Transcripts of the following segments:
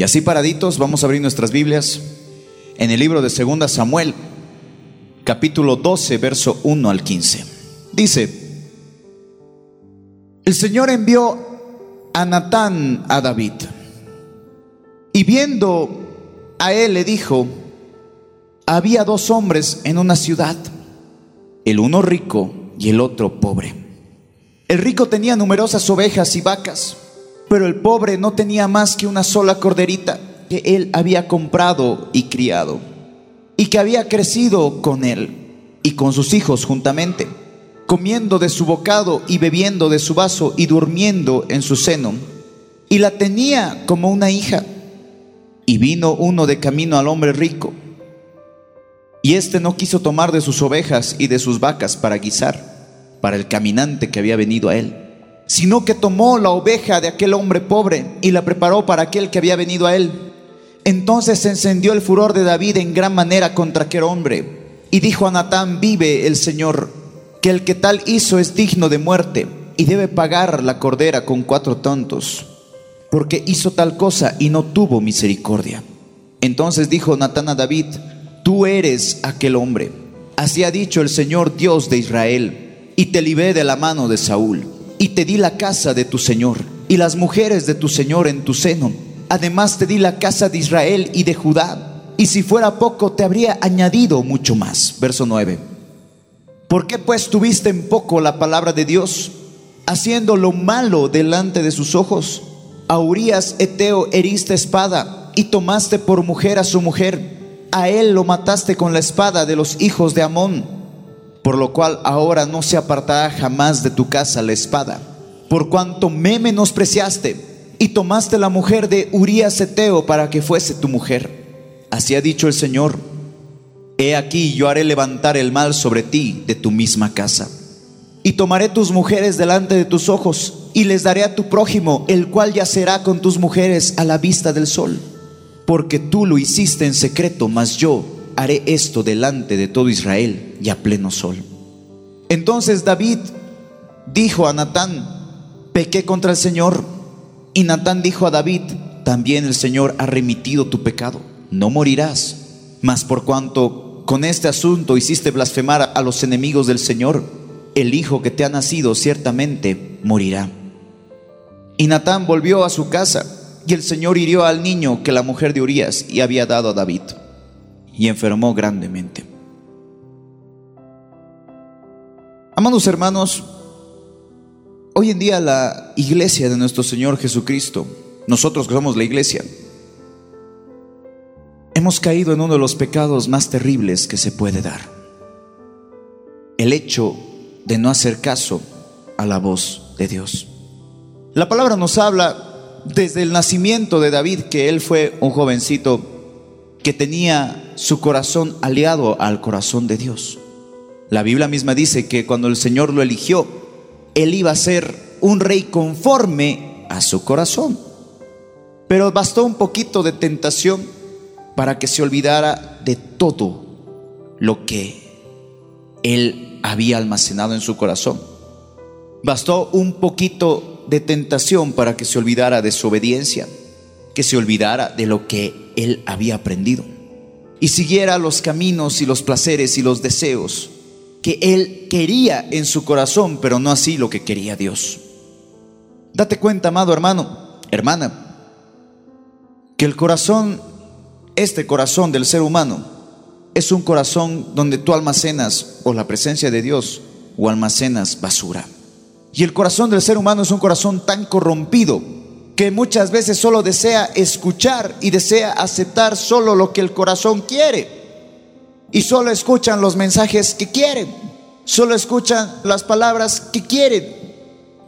Y así paraditos, vamos a abrir nuestras Biblias en el libro de Segunda Samuel, capítulo 12, verso 1 al 15. Dice, el Señor envió a Natán a David y viendo a él le dijo, había dos hombres en una ciudad, el uno rico y el otro pobre. El rico tenía numerosas ovejas y vacas pero el pobre no tenía más que una sola corderita que él había comprado y criado, y que había crecido con él y con sus hijos juntamente, comiendo de su bocado y bebiendo de su vaso y durmiendo en su seno, y la tenía como una hija. Y vino uno de camino al hombre rico, y éste no quiso tomar de sus ovejas y de sus vacas para guisar, para el caminante que había venido a él sino que tomó la oveja de aquel hombre pobre y la preparó para aquel que había venido a él. Entonces se encendió el furor de David en gran manera contra aquel hombre. Y dijo a Natán, vive el Señor, que el que tal hizo es digno de muerte y debe pagar la cordera con cuatro tontos, porque hizo tal cosa y no tuvo misericordia. Entonces dijo Natán a David, tú eres aquel hombre. Así ha dicho el Señor Dios de Israel, y te libré de la mano de Saúl y te di la casa de tu Señor y las mujeres de tu Señor en tu seno. Además te di la casa de Israel y de Judá. Y si fuera poco, te habría añadido mucho más. Verso 9. ¿Por qué pues tuviste en poco la palabra de Dios, haciendo lo malo delante de sus ojos? A Urias Eteo heriste espada y tomaste por mujer a su mujer. A él lo mataste con la espada de los hijos de Amón por lo cual ahora no se apartará jamás de tu casa la espada, por cuanto me menospreciaste y tomaste la mujer de Urías Eteo para que fuese tu mujer. Así ha dicho el Señor, he aquí yo haré levantar el mal sobre ti de tu misma casa. Y tomaré tus mujeres delante de tus ojos y les daré a tu prójimo, el cual yacerá con tus mujeres a la vista del sol, porque tú lo hiciste en secreto, mas yo haré esto delante de todo Israel y a pleno sol. Entonces David dijo a Natán, pequé contra el Señor. Y Natán dijo a David, también el Señor ha remitido tu pecado, no morirás. Mas por cuanto con este asunto hiciste blasfemar a los enemigos del Señor, el hijo que te ha nacido ciertamente morirá. Y Natán volvió a su casa, y el Señor hirió al niño que la mujer de Urias y había dado a David y enfermó grandemente. Amados hermanos, hoy en día la iglesia de nuestro Señor Jesucristo, nosotros que somos la iglesia, hemos caído en uno de los pecados más terribles que se puede dar. El hecho de no hacer caso a la voz de Dios. La palabra nos habla desde el nacimiento de David, que él fue un jovencito que tenía su corazón aliado al corazón de Dios. La Biblia misma dice que cuando el Señor lo eligió, él iba a ser un rey conforme a su corazón. Pero bastó un poquito de tentación para que se olvidara de todo lo que él había almacenado en su corazón. Bastó un poquito de tentación para que se olvidara de su obediencia, que se olvidara de lo que él había aprendido y siguiera los caminos y los placeres y los deseos que él quería en su corazón, pero no así lo que quería Dios. Date cuenta, amado hermano, hermana, que el corazón, este corazón del ser humano, es un corazón donde tú almacenas o la presencia de Dios o almacenas basura. Y el corazón del ser humano es un corazón tan corrompido que muchas veces solo desea escuchar y desea aceptar solo lo que el corazón quiere. Y solo escuchan los mensajes que quieren, solo escuchan las palabras que quieren,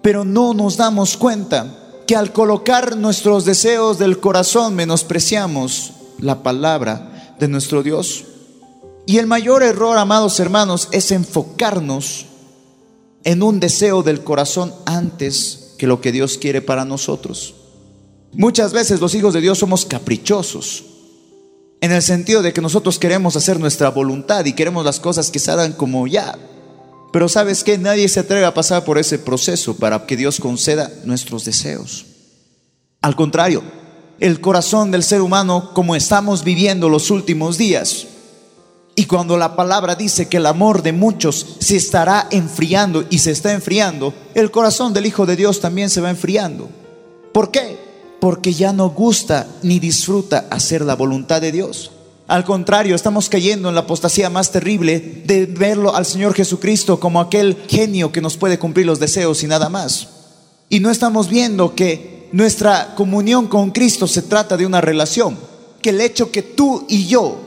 pero no nos damos cuenta que al colocar nuestros deseos del corazón menospreciamos la palabra de nuestro Dios. Y el mayor error, amados hermanos, es enfocarnos en un deseo del corazón antes que lo que Dios quiere para nosotros. Muchas veces los hijos de Dios somos caprichosos, en el sentido de que nosotros queremos hacer nuestra voluntad y queremos las cosas que salgan como ya. Pero sabes que nadie se atreve a pasar por ese proceso para que Dios conceda nuestros deseos. Al contrario, el corazón del ser humano como estamos viviendo los últimos días. Y cuando la palabra dice que el amor de muchos se estará enfriando y se está enfriando, el corazón del Hijo de Dios también se va enfriando. ¿Por qué? Porque ya no gusta ni disfruta hacer la voluntad de Dios. Al contrario, estamos cayendo en la apostasía más terrible de verlo al Señor Jesucristo como aquel genio que nos puede cumplir los deseos y nada más. Y no estamos viendo que nuestra comunión con Cristo se trata de una relación, que el hecho que tú y yo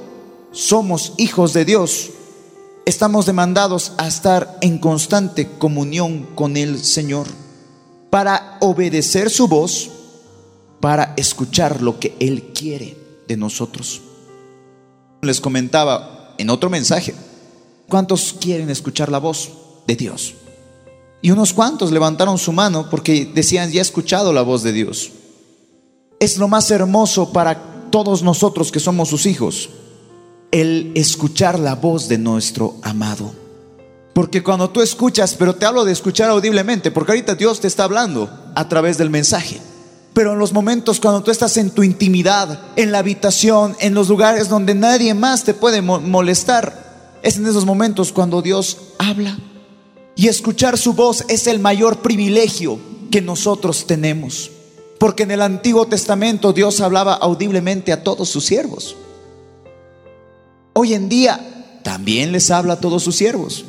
somos hijos de Dios, estamos demandados a estar en constante comunión con el Señor para obedecer su voz, para escuchar lo que Él quiere de nosotros. Les comentaba en otro mensaje, ¿cuántos quieren escuchar la voz de Dios? Y unos cuantos levantaron su mano porque decían, ya he escuchado la voz de Dios. Es lo más hermoso para todos nosotros que somos sus hijos el escuchar la voz de nuestro amado. Porque cuando tú escuchas, pero te hablo de escuchar audiblemente, porque ahorita Dios te está hablando a través del mensaje. Pero en los momentos cuando tú estás en tu intimidad, en la habitación, en los lugares donde nadie más te puede molestar, es en esos momentos cuando Dios habla. Y escuchar su voz es el mayor privilegio que nosotros tenemos. Porque en el Antiguo Testamento Dios hablaba audiblemente a todos sus siervos. Hoy en día también les habla a todos sus siervos.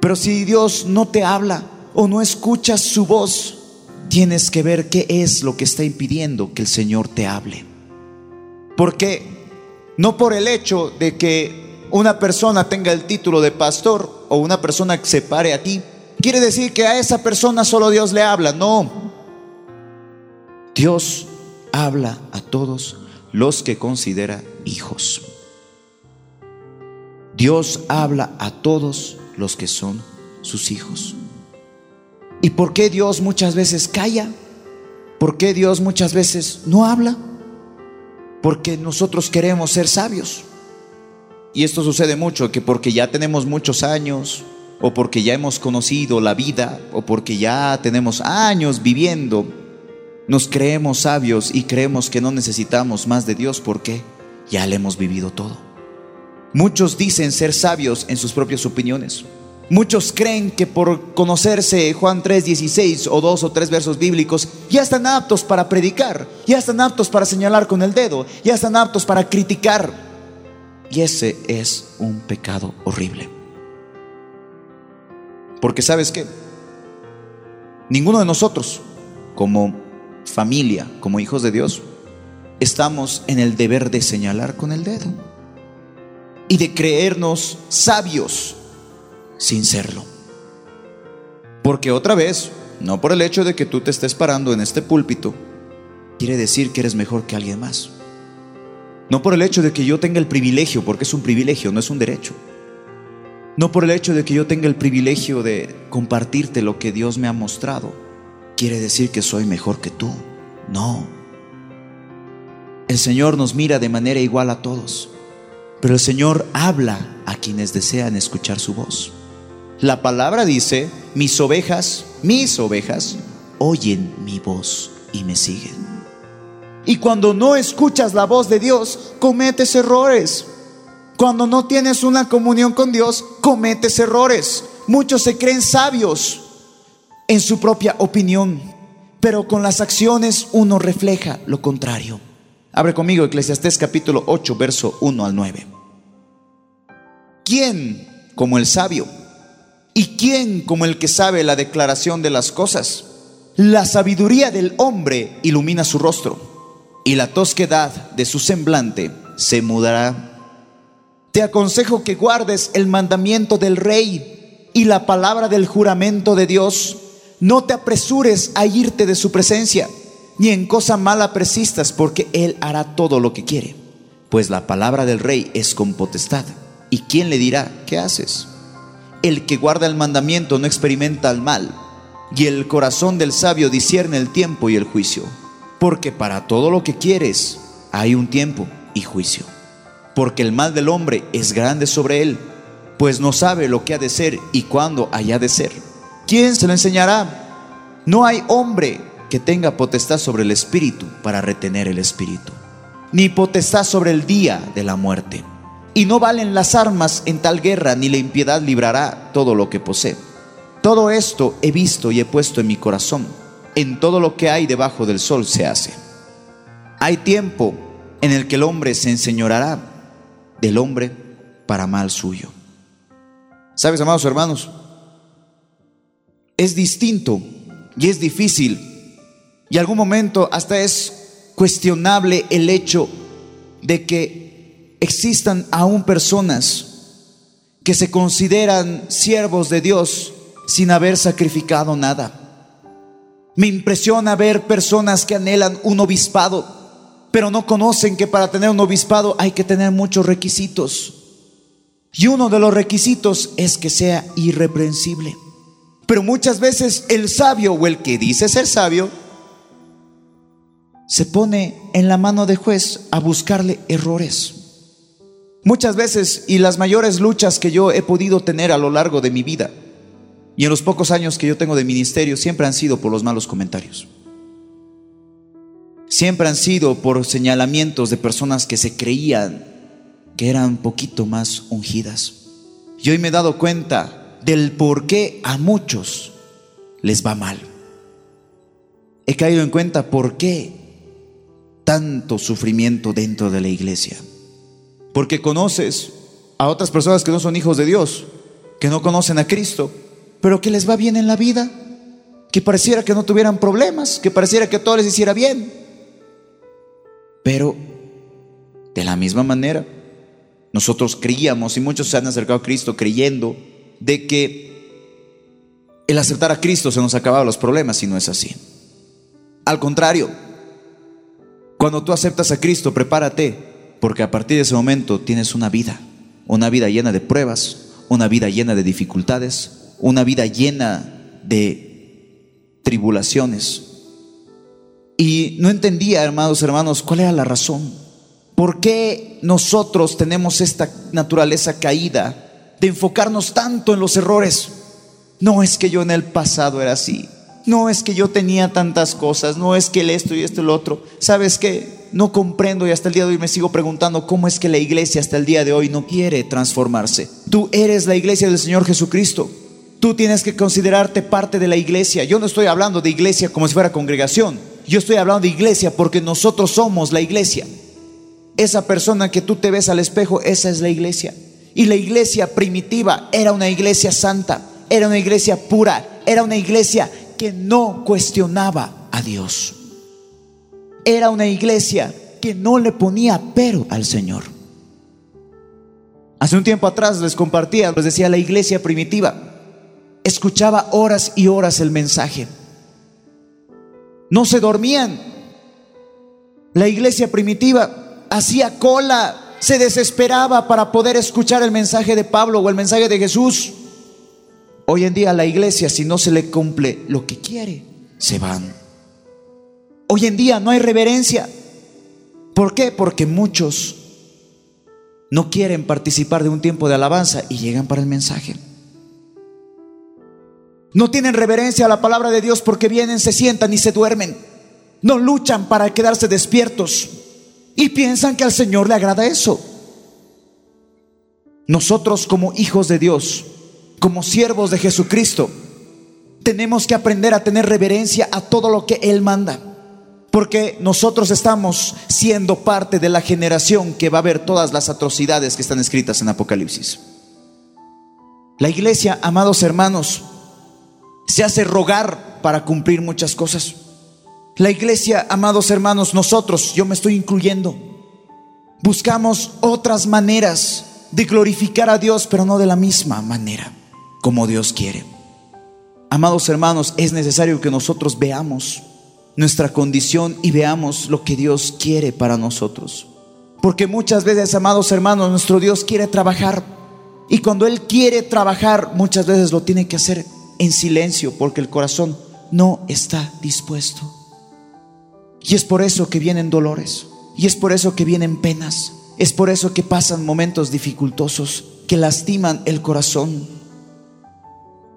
Pero si Dios no te habla o no escuchas su voz, tienes que ver qué es lo que está impidiendo que el Señor te hable. Porque no por el hecho de que una persona tenga el título de pastor o una persona que se pare aquí, quiere decir que a esa persona solo Dios le habla. No. Dios habla a todos los que considera hijos. Dios habla a todos los que son sus hijos. ¿Y por qué Dios muchas veces calla? ¿Por qué Dios muchas veces no habla? Porque nosotros queremos ser sabios. Y esto sucede mucho, que porque ya tenemos muchos años, o porque ya hemos conocido la vida, o porque ya tenemos años viviendo, nos creemos sabios y creemos que no necesitamos más de Dios porque ya le hemos vivido todo. Muchos dicen ser sabios en sus propias opiniones. Muchos creen que por conocerse Juan 3:16 o dos o tres versos bíblicos ya están aptos para predicar, ya están aptos para señalar con el dedo, ya están aptos para criticar. Y ese es un pecado horrible. Porque sabes qué? Ninguno de nosotros, como familia, como hijos de Dios, estamos en el deber de señalar con el dedo y de creernos sabios sin serlo. Porque otra vez, no por el hecho de que tú te estés parando en este púlpito, quiere decir que eres mejor que alguien más. No por el hecho de que yo tenga el privilegio, porque es un privilegio, no es un derecho. No por el hecho de que yo tenga el privilegio de compartirte lo que Dios me ha mostrado, quiere decir que soy mejor que tú. No. El Señor nos mira de manera igual a todos. Pero el Señor habla a quienes desean escuchar su voz. La palabra dice, mis ovejas, mis ovejas, oyen mi voz y me siguen. Y cuando no escuchas la voz de Dios, cometes errores. Cuando no tienes una comunión con Dios, cometes errores. Muchos se creen sabios en su propia opinión, pero con las acciones uno refleja lo contrario. Abre conmigo Eclesiastés capítulo 8, verso 1 al 9. ¿Quién como el sabio? ¿Y quién como el que sabe la declaración de las cosas? La sabiduría del hombre ilumina su rostro y la tosquedad de su semblante se mudará. Te aconsejo que guardes el mandamiento del rey y la palabra del juramento de Dios. No te apresures a irte de su presencia ni en cosa mala persistas, porque Él hará todo lo que quiere. Pues la palabra del rey es con potestad. ¿Y quién le dirá, qué haces? El que guarda el mandamiento no experimenta el mal, y el corazón del sabio discierne el tiempo y el juicio. Porque para todo lo que quieres hay un tiempo y juicio. Porque el mal del hombre es grande sobre él, pues no sabe lo que ha de ser y cuándo haya de ser. ¿Quién se lo enseñará? No hay hombre que tenga potestad sobre el espíritu para retener el espíritu, ni potestad sobre el día de la muerte. Y no valen las armas en tal guerra, ni la impiedad librará todo lo que posee. Todo esto he visto y he puesto en mi corazón. En todo lo que hay debajo del sol se hace. Hay tiempo en el que el hombre se enseñorará del hombre para mal suyo. ¿Sabes, amados hermanos? Es distinto y es difícil y algún momento hasta es cuestionable el hecho de que existan aún personas que se consideran siervos de Dios sin haber sacrificado nada. Me impresiona ver personas que anhelan un obispado pero no conocen que para tener un obispado hay que tener muchos requisitos. Y uno de los requisitos es que sea irreprensible. Pero muchas veces el sabio o el que dice ser sabio se pone en la mano de juez a buscarle errores. Muchas veces y las mayores luchas que yo he podido tener a lo largo de mi vida y en los pocos años que yo tengo de ministerio siempre han sido por los malos comentarios siempre han sido por señalamientos de personas que se creían que eran un poquito más ungidas. Y hoy me he dado cuenta del por qué a muchos les va mal. He caído en cuenta por qué tanto sufrimiento dentro de la iglesia. Porque conoces a otras personas que no son hijos de Dios, que no conocen a Cristo, pero que les va bien en la vida, que pareciera que no tuvieran problemas, que pareciera que todo les hiciera bien. Pero de la misma manera, nosotros creíamos y muchos se han acercado a Cristo creyendo de que el aceptar a Cristo se nos acababa los problemas y no es así. Al contrario, cuando tú aceptas a Cristo, prepárate, porque a partir de ese momento tienes una vida, una vida llena de pruebas, una vida llena de dificultades, una vida llena de tribulaciones, y no entendía, hermanos, hermanos, cuál era la razón. ¿Por qué nosotros tenemos esta naturaleza caída de enfocarnos tanto en los errores? No es que yo en el pasado era así. No es que yo tenía tantas cosas. No es que el esto y esto y lo otro. ¿Sabes qué? No comprendo y hasta el día de hoy me sigo preguntando cómo es que la iglesia hasta el día de hoy no quiere transformarse. Tú eres la iglesia del Señor Jesucristo. Tú tienes que considerarte parte de la iglesia. Yo no estoy hablando de iglesia como si fuera congregación. Yo estoy hablando de iglesia porque nosotros somos la iglesia. Esa persona que tú te ves al espejo, esa es la iglesia. Y la iglesia primitiva era una iglesia santa, era una iglesia pura, era una iglesia que no cuestionaba a Dios. Era una iglesia que no le ponía pero al Señor. Hace un tiempo atrás les compartía, les decía la iglesia primitiva, escuchaba horas y horas el mensaje no se dormían. La iglesia primitiva hacía cola, se desesperaba para poder escuchar el mensaje de Pablo o el mensaje de Jesús. Hoy en día la iglesia, si no se le cumple lo que quiere, se van. Hoy en día no hay reverencia. ¿Por qué? Porque muchos no quieren participar de un tiempo de alabanza y llegan para el mensaje. No tienen reverencia a la palabra de Dios porque vienen, se sientan y se duermen. No luchan para quedarse despiertos y piensan que al Señor le agrada eso. Nosotros como hijos de Dios, como siervos de Jesucristo, tenemos que aprender a tener reverencia a todo lo que Él manda. Porque nosotros estamos siendo parte de la generación que va a ver todas las atrocidades que están escritas en Apocalipsis. La iglesia, amados hermanos, se hace rogar para cumplir muchas cosas. La iglesia, amados hermanos, nosotros, yo me estoy incluyendo, buscamos otras maneras de glorificar a Dios, pero no de la misma manera como Dios quiere. Amados hermanos, es necesario que nosotros veamos nuestra condición y veamos lo que Dios quiere para nosotros. Porque muchas veces, amados hermanos, nuestro Dios quiere trabajar. Y cuando Él quiere trabajar, muchas veces lo tiene que hacer en silencio porque el corazón no está dispuesto. Y es por eso que vienen dolores, y es por eso que vienen penas, es por eso que pasan momentos dificultosos que lastiman el corazón.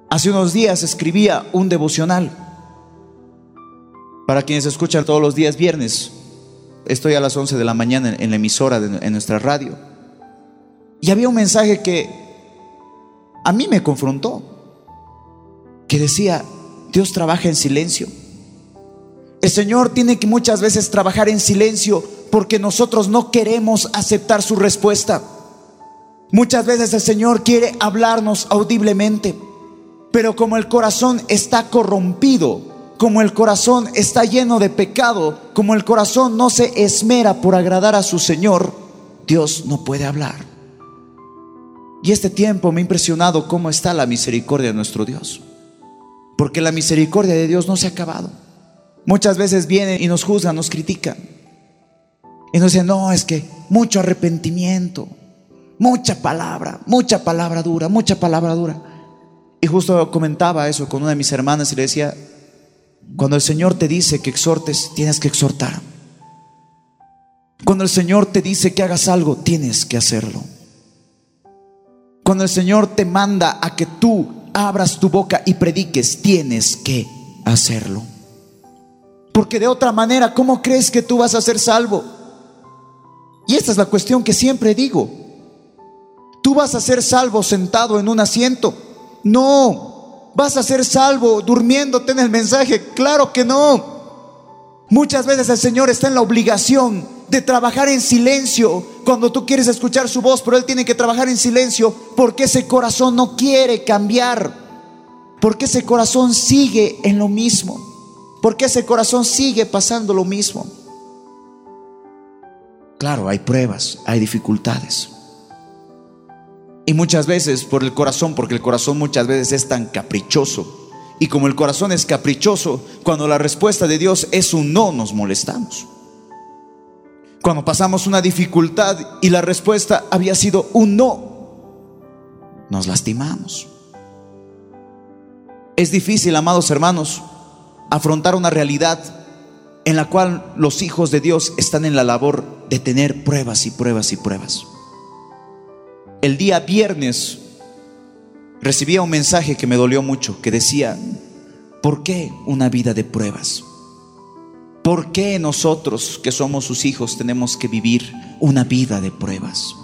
Hace unos días escribía un devocional Para quienes escuchan todos los días viernes, estoy a las 11 de la mañana en la emisora de en nuestra radio. Y había un mensaje que a mí me confrontó, que decía, Dios trabaja en silencio. El Señor tiene que muchas veces trabajar en silencio porque nosotros no queremos aceptar su respuesta. Muchas veces el Señor quiere hablarnos audiblemente, pero como el corazón está corrompido, como el corazón está lleno de pecado, como el corazón no se esmera por agradar a su Señor, Dios no puede hablar. Y este tiempo me ha impresionado cómo está la misericordia de nuestro Dios. Porque la misericordia de Dios no se ha acabado. Muchas veces vienen y nos juzgan, nos critican. Y nos dicen, no, es que mucho arrepentimiento, mucha palabra, mucha palabra dura, mucha palabra dura. Y justo comentaba eso con una de mis hermanas y le decía, cuando el Señor te dice que exhortes, tienes que exhortar. Cuando el Señor te dice que hagas algo, tienes que hacerlo. Cuando el Señor te manda a que tú abras tu boca y prediques, tienes que hacerlo. Porque de otra manera, ¿cómo crees que tú vas a ser salvo? Y esta es la cuestión que siempre digo. ¿Tú vas a ser salvo sentado en un asiento? No. ¿Vas a ser salvo durmiéndote en el mensaje? Claro que no. Muchas veces el Señor está en la obligación de trabajar en silencio cuando tú quieres escuchar su voz, pero Él tiene que trabajar en silencio porque ese corazón no quiere cambiar, porque ese corazón sigue en lo mismo, porque ese corazón sigue pasando lo mismo. Claro, hay pruebas, hay dificultades. Y muchas veces por el corazón, porque el corazón muchas veces es tan caprichoso. Y como el corazón es caprichoso, cuando la respuesta de Dios es un no, nos molestamos. Cuando pasamos una dificultad y la respuesta había sido un no, nos lastimamos. Es difícil, amados hermanos, afrontar una realidad en la cual los hijos de Dios están en la labor de tener pruebas y pruebas y pruebas. El día viernes recibía un mensaje que me dolió mucho, que decía, ¿por qué una vida de pruebas? ¿Por qué nosotros que somos sus hijos tenemos que vivir una vida de pruebas?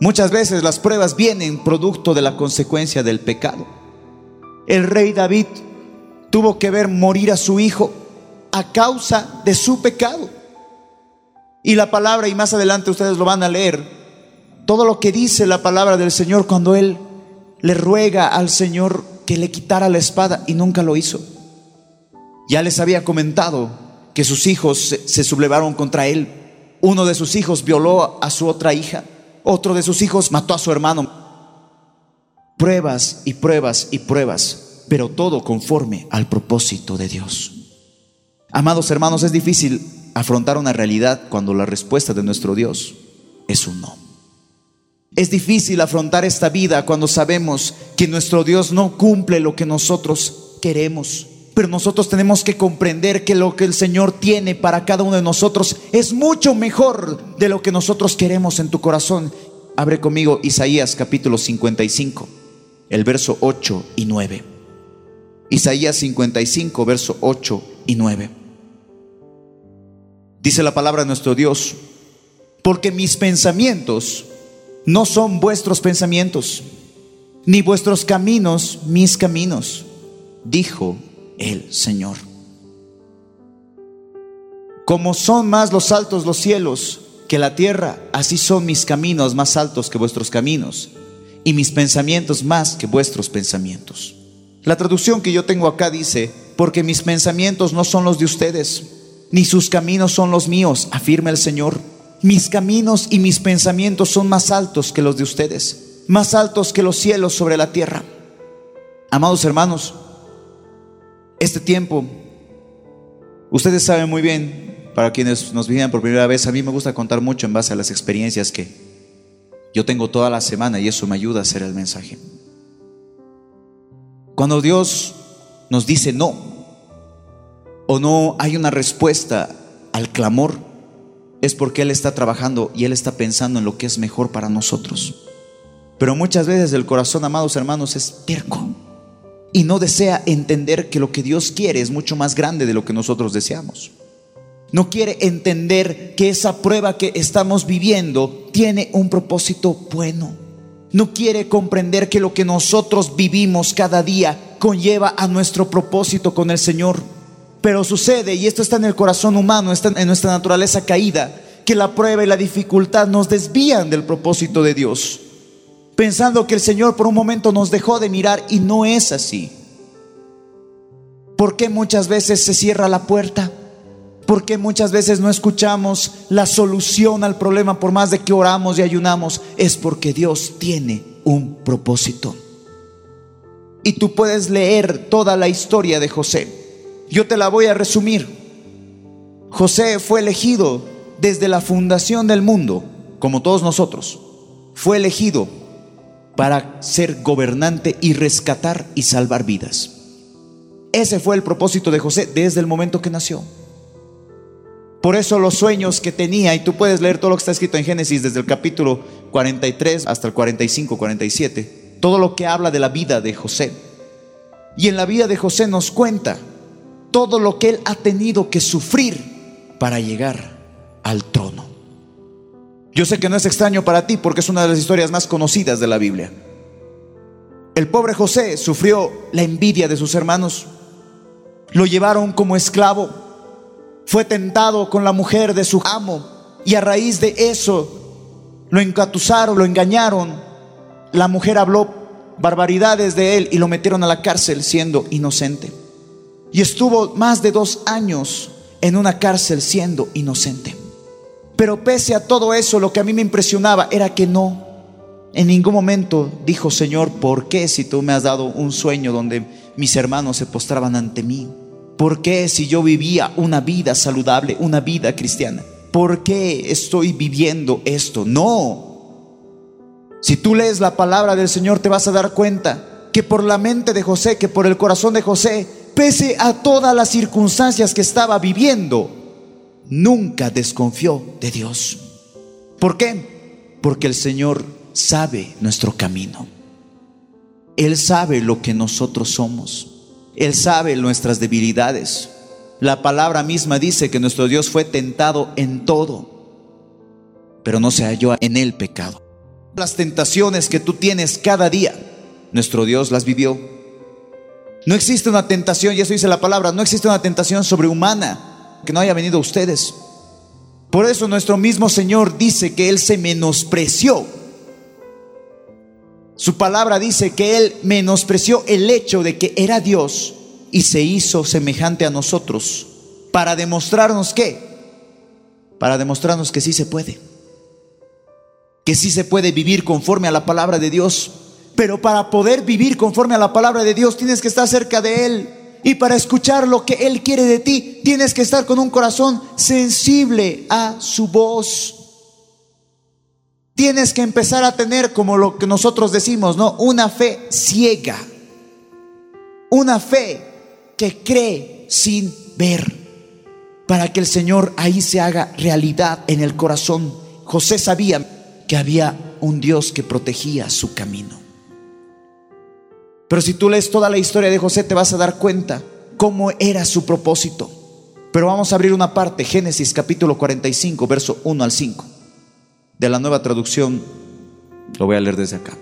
Muchas veces las pruebas vienen producto de la consecuencia del pecado. El rey David tuvo que ver morir a su hijo a causa de su pecado. Y la palabra, y más adelante ustedes lo van a leer, todo lo que dice la palabra del Señor cuando Él le ruega al Señor que le quitara la espada y nunca lo hizo. Ya les había comentado que sus hijos se, sublevaron contra Él. Uno de sus hijos violó a su otra hija. Otro de sus hijos mató a su hermano. Pruebas y pruebas y pruebas, pero todo conforme al propósito de Dios. Amados hermanos, es difícil afrontar una realidad cuando la respuesta de nuestro Dios es un no. Es difícil afrontar esta vida cuando sabemos que nuestro Dios no cumple lo que nosotros queremos. Pero nosotros tenemos que comprender que lo que el Señor tiene para cada uno de nosotros es mucho mejor de lo que nosotros queremos en tu corazón. Abre conmigo Isaías capítulo 55, el verso 8 y 9. Isaías 55, verso 8 y 9. Dice la palabra de nuestro Dios, porque mis pensamientos no son vuestros pensamientos, ni vuestros caminos mis caminos, dijo el Señor. Como son más los altos los cielos que la tierra, así son mis caminos más altos que vuestros caminos, y mis pensamientos más que vuestros pensamientos. La traducción que yo tengo acá dice, porque mis pensamientos no son los de ustedes, ni sus caminos son los míos, afirma el Señor mis caminos y mis pensamientos son más altos que los de ustedes, más altos que los cielos sobre la tierra. Amados hermanos, este tiempo, ustedes saben muy bien, para quienes nos vienen por primera vez, a mí me gusta contar mucho en base a las experiencias que yo tengo toda la semana y eso me ayuda a hacer el mensaje. Cuando Dios nos dice no, o no hay una respuesta al clamor, es porque Él está trabajando y Él está pensando en lo que es mejor para nosotros. Pero muchas veces el corazón, amados hermanos, es terco. y no desea entender que lo que Dios quiere es mucho más grande de lo que nosotros deseamos. No quiere entender que esa prueba que estamos viviendo tiene un propósito bueno. No quiere comprender que lo que nosotros vivimos cada día conlleva a nuestro propósito con el Señor. Pero sucede, y esto está en el corazón humano, está en nuestra naturaleza caída, que la prueba y la dificultad nos desvían del propósito de Dios pensando que el Señor por un momento nos dejó de mirar y no es así. ¿Por qué muchas veces se cierra la puerta? ¿Por qué muchas veces no escuchamos la solución al problema por más de que oramos y ayunamos? Es porque Dios tiene un propósito. Y tú puedes leer toda la historia de José. Yo te la voy a resumir. José fue elegido desde la fundación del mundo, como todos nosotros. Fue elegido para ser gobernante y rescatar y salvar vidas. Ese fue el propósito de José desde el momento que nació. Por eso los sueños que tenía, y tú puedes leer todo lo que está escrito en Génesis desde el capítulo 43 hasta el 45, 47, todo lo que habla de la vida de José. Y en la vida de José nos cuenta todo lo que él ha tenido que sufrir para llegar al trono. Yo sé que no es extraño para ti porque es una de las historias más conocidas de la Biblia. El pobre José sufrió la envidia de sus hermanos. Lo llevaron como esclavo. Fue tentado con la mujer de su amo. Y a raíz de eso lo encatusaron, lo engañaron. La mujer habló barbaridades de él y lo metieron a la cárcel siendo inocente. Y estuvo más de dos años en una cárcel siendo inocente. Pero pese a todo eso, lo que a mí me impresionaba era que no, en ningún momento dijo, Señor, ¿por qué si tú me has dado un sueño donde mis hermanos se postraban ante mí? ¿Por qué si yo vivía una vida saludable, una vida cristiana? ¿Por qué estoy viviendo esto? No. Si tú lees la palabra del Señor te vas a dar cuenta que por la mente de José, que por el corazón de José, pese a todas las circunstancias que estaba viviendo, nunca desconfió de Dios. ¿Por qué? Porque el Señor sabe nuestro camino. Él sabe lo que nosotros somos. Él sabe nuestras debilidades. La palabra misma dice que nuestro Dios fue tentado en todo, pero no se halló en el pecado. Las tentaciones que tú tienes cada día, nuestro Dios las vivió. No existe una tentación, y eso dice la palabra, no existe una tentación sobrehumana que no haya venido a ustedes. Por eso nuestro mismo Señor dice que Él se menospreció. Su palabra dice que Él menospreció el hecho de que era Dios y se hizo semejante a nosotros para demostrarnos qué. Para demostrarnos que sí se puede. Que sí se puede vivir conforme a la palabra de Dios. Pero para poder vivir conforme a la palabra de Dios tienes que estar cerca de Él. Y para escuchar lo que Él quiere de ti, tienes que estar con un corazón sensible a su voz. Tienes que empezar a tener, como lo que nosotros decimos, ¿no? Una fe ciega. Una fe que cree sin ver. Para que el Señor ahí se haga realidad en el corazón. José sabía que había un Dios que protegía su camino. Pero si tú lees toda la historia de José te vas a dar cuenta cómo era su propósito. Pero vamos a abrir una parte, Génesis capítulo 45, verso 1 al 5. De la nueva traducción, lo voy a leer desde acá.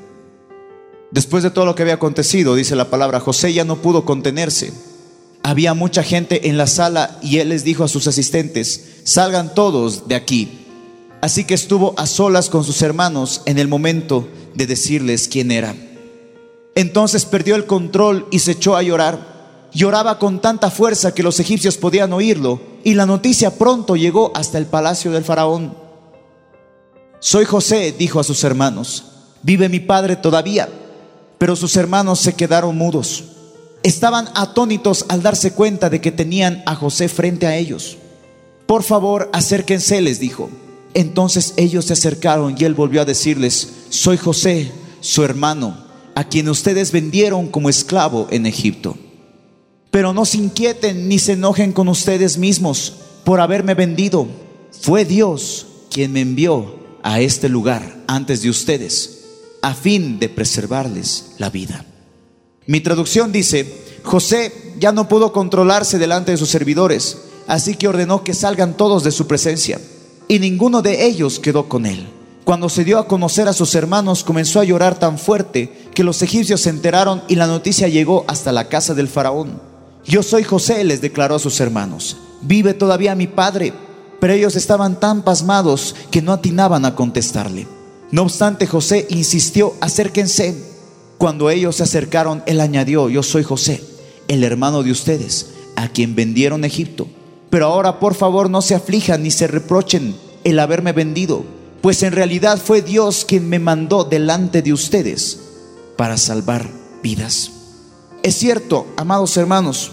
Después de todo lo que había acontecido, dice la palabra, José ya no pudo contenerse. Había mucha gente en la sala y él les dijo a sus asistentes, salgan todos de aquí. Así que estuvo a solas con sus hermanos en el momento de decirles quién era. Entonces perdió el control y se echó a llorar. Lloraba con tanta fuerza que los egipcios podían oírlo y la noticia pronto llegó hasta el palacio del faraón. Soy José, dijo a sus hermanos, vive mi padre todavía. Pero sus hermanos se quedaron mudos. Estaban atónitos al darse cuenta de que tenían a José frente a ellos. Por favor, acérquense, les dijo. Entonces ellos se acercaron y él volvió a decirles, soy José, su hermano a quien ustedes vendieron como esclavo en Egipto. Pero no se inquieten ni se enojen con ustedes mismos por haberme vendido. Fue Dios quien me envió a este lugar antes de ustedes, a fin de preservarles la vida. Mi traducción dice, José ya no pudo controlarse delante de sus servidores, así que ordenó que salgan todos de su presencia, y ninguno de ellos quedó con él. Cuando se dio a conocer a sus hermanos, comenzó a llorar tan fuerte que los egipcios se enteraron y la noticia llegó hasta la casa del faraón. Yo soy José, les declaró a sus hermanos. Vive todavía mi padre. Pero ellos estaban tan pasmados que no atinaban a contestarle. No obstante, José insistió, acérquense. Cuando ellos se acercaron, él añadió, yo soy José, el hermano de ustedes, a quien vendieron Egipto. Pero ahora, por favor, no se aflijan ni se reprochen el haberme vendido, pues en realidad fue Dios quien me mandó delante de ustedes para salvar vidas. Es cierto, amados hermanos,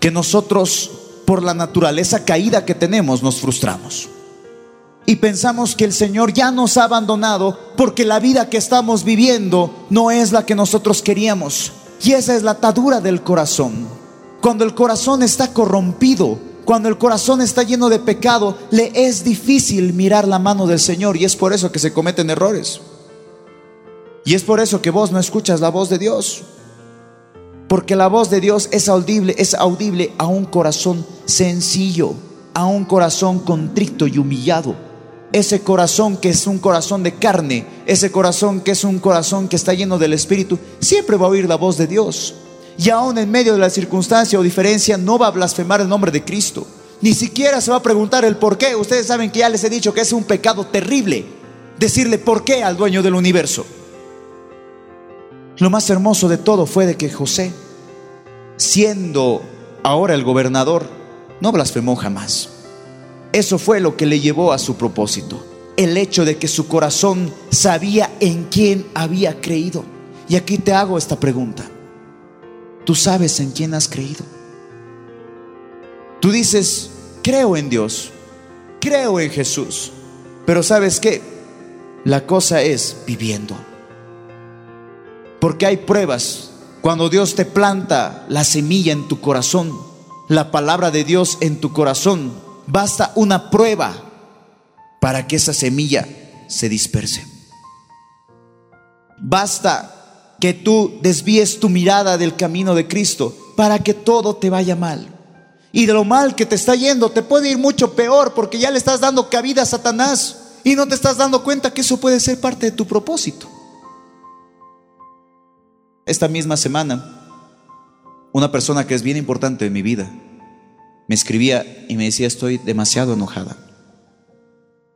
que nosotros por la naturaleza caída que tenemos nos frustramos. Y pensamos que el Señor ya nos ha abandonado porque la vida que estamos viviendo no es la que nosotros queríamos. Y esa es la atadura del corazón. Cuando el corazón está corrompido, cuando el corazón está lleno de pecado, le es difícil mirar la mano del Señor y es por eso que se cometen errores. Y es por eso que vos no escuchas la voz de Dios. Porque la voz de Dios es audible, es audible a un corazón sencillo, a un corazón contrito y humillado. Ese corazón que es un corazón de carne, ese corazón que es un corazón que está lleno del Espíritu, siempre va a oír la voz de Dios. Y aún en medio de la circunstancia o diferencia, no va a blasfemar el nombre de Cristo. Ni siquiera se va a preguntar el por qué. Ustedes saben que ya les he dicho que es un pecado terrible decirle por qué al dueño del universo. Lo más hermoso de todo fue de que José, siendo ahora el gobernador, no blasfemó jamás. Eso fue lo que le llevó a su propósito. El hecho de que su corazón sabía en quién había creído. Y aquí te hago esta pregunta. ¿Tú sabes en quién has creído? Tú dices, creo en Dios, creo en Jesús. Pero ¿sabes qué? La cosa es viviendo. Porque hay pruebas. Cuando Dios te planta la semilla en tu corazón, la palabra de Dios en tu corazón, basta una prueba para que esa semilla se disperse. Basta que tú desvíes tu mirada del camino de Cristo para que todo te vaya mal. Y de lo mal que te está yendo, te puede ir mucho peor porque ya le estás dando cabida a Satanás y no te estás dando cuenta que eso puede ser parte de tu propósito. Esta misma semana, una persona que es bien importante en mi vida me escribía y me decía, estoy demasiado enojada,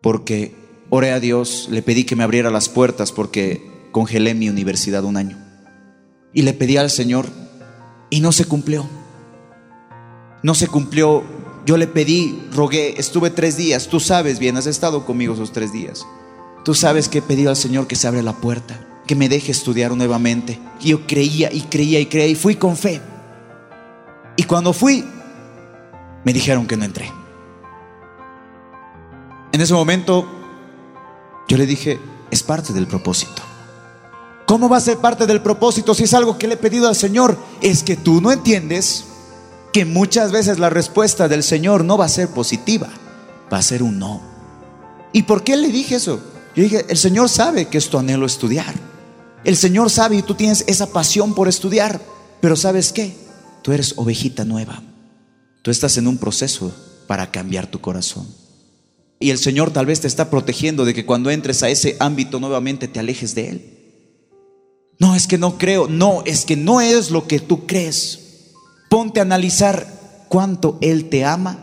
porque oré a Dios, le pedí que me abriera las puertas porque congelé mi universidad un año. Y le pedí al Señor y no se cumplió. No se cumplió. Yo le pedí, rogué, estuve tres días. Tú sabes bien, has estado conmigo esos tres días. Tú sabes que he pedido al Señor que se abra la puerta que me deje estudiar nuevamente. Y yo creía y creía y creía y fui con fe. Y cuando fui, me dijeron que no entré. En ese momento, yo le dije, es parte del propósito. ¿Cómo va a ser parte del propósito si es algo que le he pedido al Señor? Es que tú no entiendes que muchas veces la respuesta del Señor no va a ser positiva, va a ser un no. ¿Y por qué le dije eso? Yo dije, el Señor sabe que es tu anhelo estudiar. El Señor sabe y tú tienes esa pasión por estudiar, pero ¿sabes qué? Tú eres ovejita nueva. Tú estás en un proceso para cambiar tu corazón. Y el Señor tal vez te está protegiendo de que cuando entres a ese ámbito nuevamente te alejes de Él. No, es que no creo. No, es que no es lo que tú crees. Ponte a analizar cuánto Él te ama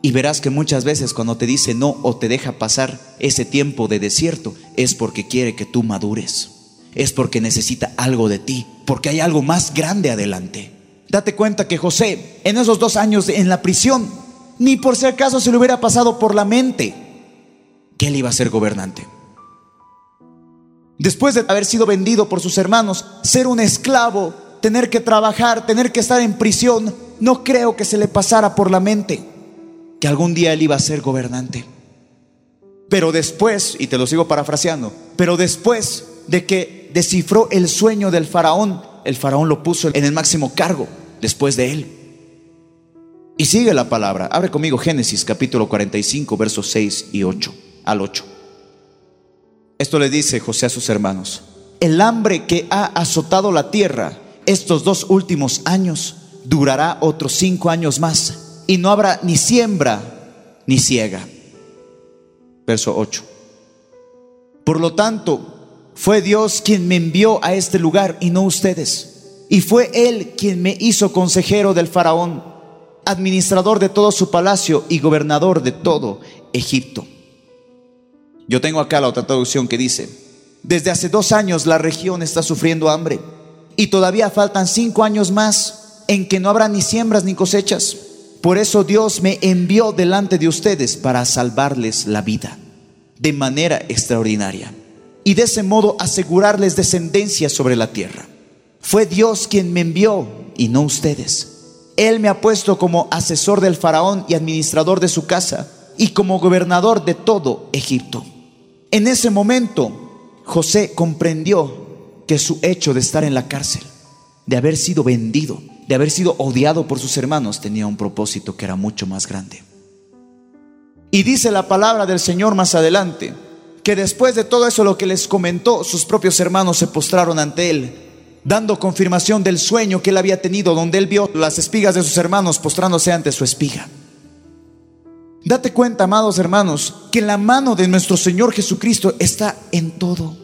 y verás que muchas veces cuando te dice no o te deja pasar ese tiempo de desierto es porque quiere que tú madures es porque necesita algo de ti, porque hay algo más grande adelante. Date cuenta que José, en esos dos años en la prisión, ni por si acaso se le hubiera pasado por la mente que él iba a ser gobernante. Después de haber sido vendido por sus hermanos, ser un esclavo, tener que trabajar, tener que estar en prisión, no creo que se le pasara por la mente que algún día él iba a ser gobernante. Pero después, y te lo sigo parafraseando, pero después de que descifró el sueño del faraón, el faraón lo puso en el máximo cargo después de él. Y sigue la palabra. Abre conmigo Génesis capítulo 45, versos 6 y 8 al 8. Esto le dice José a sus hermanos. El hambre que ha azotado la tierra estos dos últimos años durará otros cinco años más y no habrá ni siembra ni ciega. Verso 8. Por lo tanto, fue Dios quien me envió a este lugar y no ustedes. Y fue Él quien me hizo consejero del faraón, administrador de todo su palacio y gobernador de todo Egipto. Yo tengo acá la otra traducción que dice, desde hace dos años la región está sufriendo hambre y todavía faltan cinco años más en que no habrá ni siembras ni cosechas. Por eso Dios me envió delante de ustedes para salvarles la vida de manera extraordinaria y de ese modo asegurarles descendencia sobre la tierra. Fue Dios quien me envió y no ustedes. Él me ha puesto como asesor del faraón y administrador de su casa y como gobernador de todo Egipto. En ese momento, José comprendió que su hecho de estar en la cárcel, de haber sido vendido, de haber sido odiado por sus hermanos, tenía un propósito que era mucho más grande. Y dice la palabra del Señor más adelante, que después de todo eso lo que les comentó, sus propios hermanos se postraron ante él, dando confirmación del sueño que él había tenido, donde él vio las espigas de sus hermanos postrándose ante su espiga. Date cuenta, amados hermanos, que la mano de nuestro Señor Jesucristo está en todo,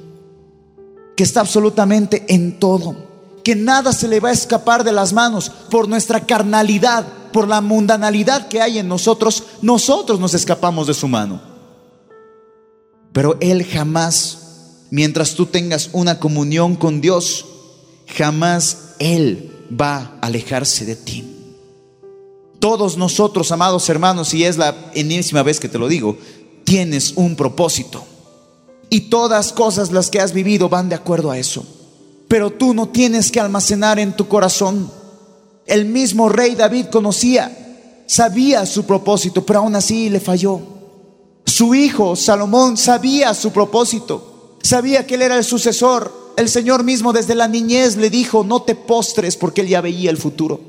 que está absolutamente en todo, que nada se le va a escapar de las manos por nuestra carnalidad, por la mundanalidad que hay en nosotros, nosotros nos escapamos de su mano. Pero Él jamás, mientras tú tengas una comunión con Dios, jamás Él va a alejarse de ti. Todos nosotros, amados hermanos, y es la enésima vez que te lo digo, tienes un propósito. Y todas cosas las que has vivido van de acuerdo a eso. Pero tú no tienes que almacenar en tu corazón. El mismo rey David conocía, sabía su propósito, pero aún así le falló. Su hijo Salomón sabía su propósito, sabía que él era el sucesor. El Señor mismo desde la niñez le dijo, no te postres porque él ya veía el futuro.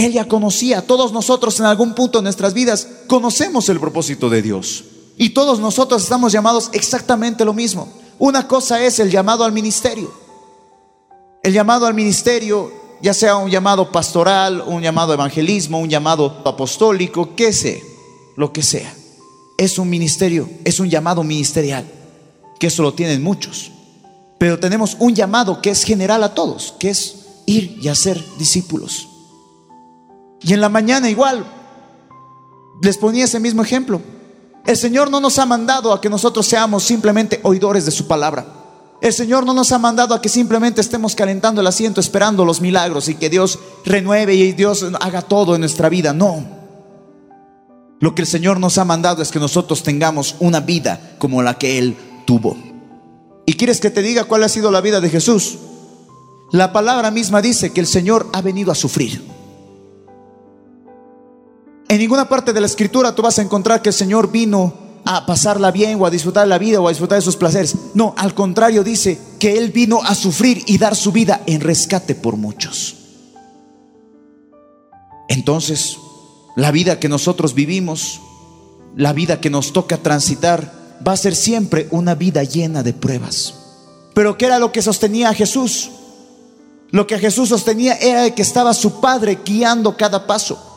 Él ya conocía, todos nosotros en algún punto de nuestras vidas conocemos el propósito de Dios. Y todos nosotros estamos llamados exactamente lo mismo. Una cosa es el llamado al ministerio. El llamado al ministerio, ya sea un llamado pastoral, un llamado evangelismo, un llamado apostólico, qué sé, lo que sea. Es un ministerio, es un llamado ministerial, que eso lo tienen muchos. Pero tenemos un llamado que es general a todos, que es ir y hacer discípulos. Y en la mañana igual, les ponía ese mismo ejemplo. El Señor no nos ha mandado a que nosotros seamos simplemente oidores de su palabra. El Señor no nos ha mandado a que simplemente estemos calentando el asiento esperando los milagros y que Dios renueve y Dios haga todo en nuestra vida. No. Lo que el Señor nos ha mandado es que nosotros tengamos una vida como la que Él tuvo. ¿Y quieres que te diga cuál ha sido la vida de Jesús? La palabra misma dice que el Señor ha venido a sufrir. En ninguna parte de la escritura tú vas a encontrar que el Señor vino a pasarla bien o a disfrutar la vida o a disfrutar de sus placeres. No, al contrario dice que Él vino a sufrir y dar su vida en rescate por muchos. Entonces, la vida que nosotros vivimos, la vida que nos toca transitar, va a ser siempre una vida llena de pruebas. Pero ¿qué era lo que sostenía a Jesús? Lo que Jesús sostenía era que estaba su Padre guiando cada paso.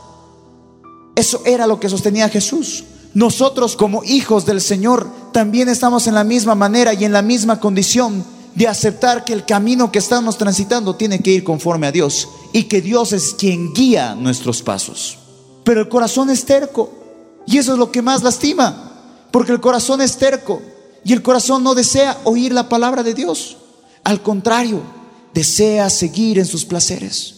Eso era lo que sostenía Jesús. Nosotros como hijos del Señor también estamos en la misma manera y en la misma condición de aceptar que el camino que estamos transitando tiene que ir conforme a Dios y que Dios es quien guía nuestros pasos. Pero el corazón es terco y eso es lo que más lastima, porque el corazón es terco y el corazón no desea oír la palabra de Dios. Al contrario, desea seguir en sus placeres,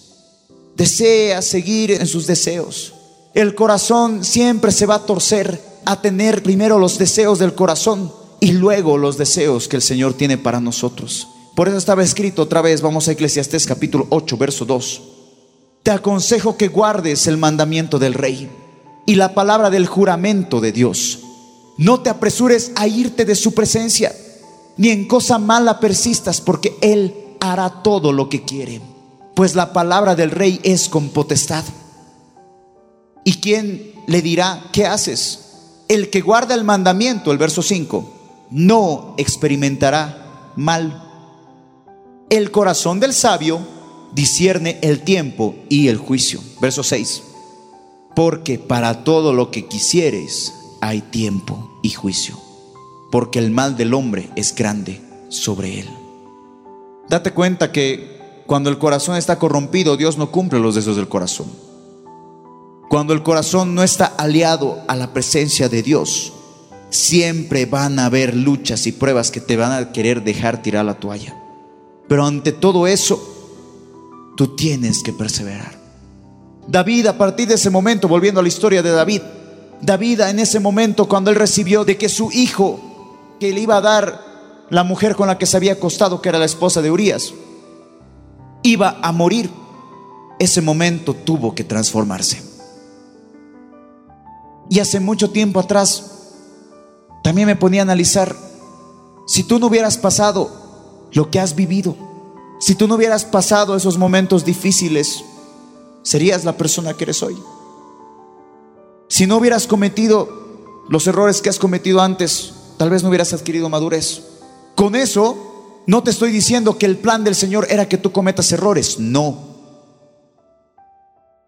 desea seguir en sus deseos el corazón siempre se va a torcer a tener primero los deseos del corazón y luego los deseos que el Señor tiene para nosotros. Por eso estaba escrito otra vez, vamos a Eclesiastés capítulo 8, verso 2. Te aconsejo que guardes el mandamiento del rey y la palabra del juramento de Dios. No te apresures a irte de su presencia, ni en cosa mala persistas, porque Él hará todo lo que quiere. Pues la palabra del rey es con potestad. ¿Y quién le dirá, ¿qué haces? El que guarda el mandamiento, el verso 5, no experimentará mal. El corazón del sabio discierne el tiempo y el juicio. Verso 6. Porque para todo lo que quisieres hay tiempo y juicio. Porque el mal del hombre es grande sobre él. Date cuenta que cuando el corazón está corrompido, Dios no cumple los deseos del corazón. Cuando el corazón no está aliado a la presencia de Dios, siempre van a haber luchas y pruebas que te van a querer dejar tirar la toalla. Pero ante todo eso, tú tienes que perseverar. David, a partir de ese momento, volviendo a la historia de David, David en ese momento cuando él recibió de que su hijo, que le iba a dar la mujer con la que se había acostado, que era la esposa de Urias, iba a morir, ese momento tuvo que transformarse. Y hace mucho tiempo atrás, también me ponía a analizar, si tú no hubieras pasado lo que has vivido, si tú no hubieras pasado esos momentos difíciles, serías la persona que eres hoy. Si no hubieras cometido los errores que has cometido antes, tal vez no hubieras adquirido madurez. Con eso, no te estoy diciendo que el plan del Señor era que tú cometas errores, no.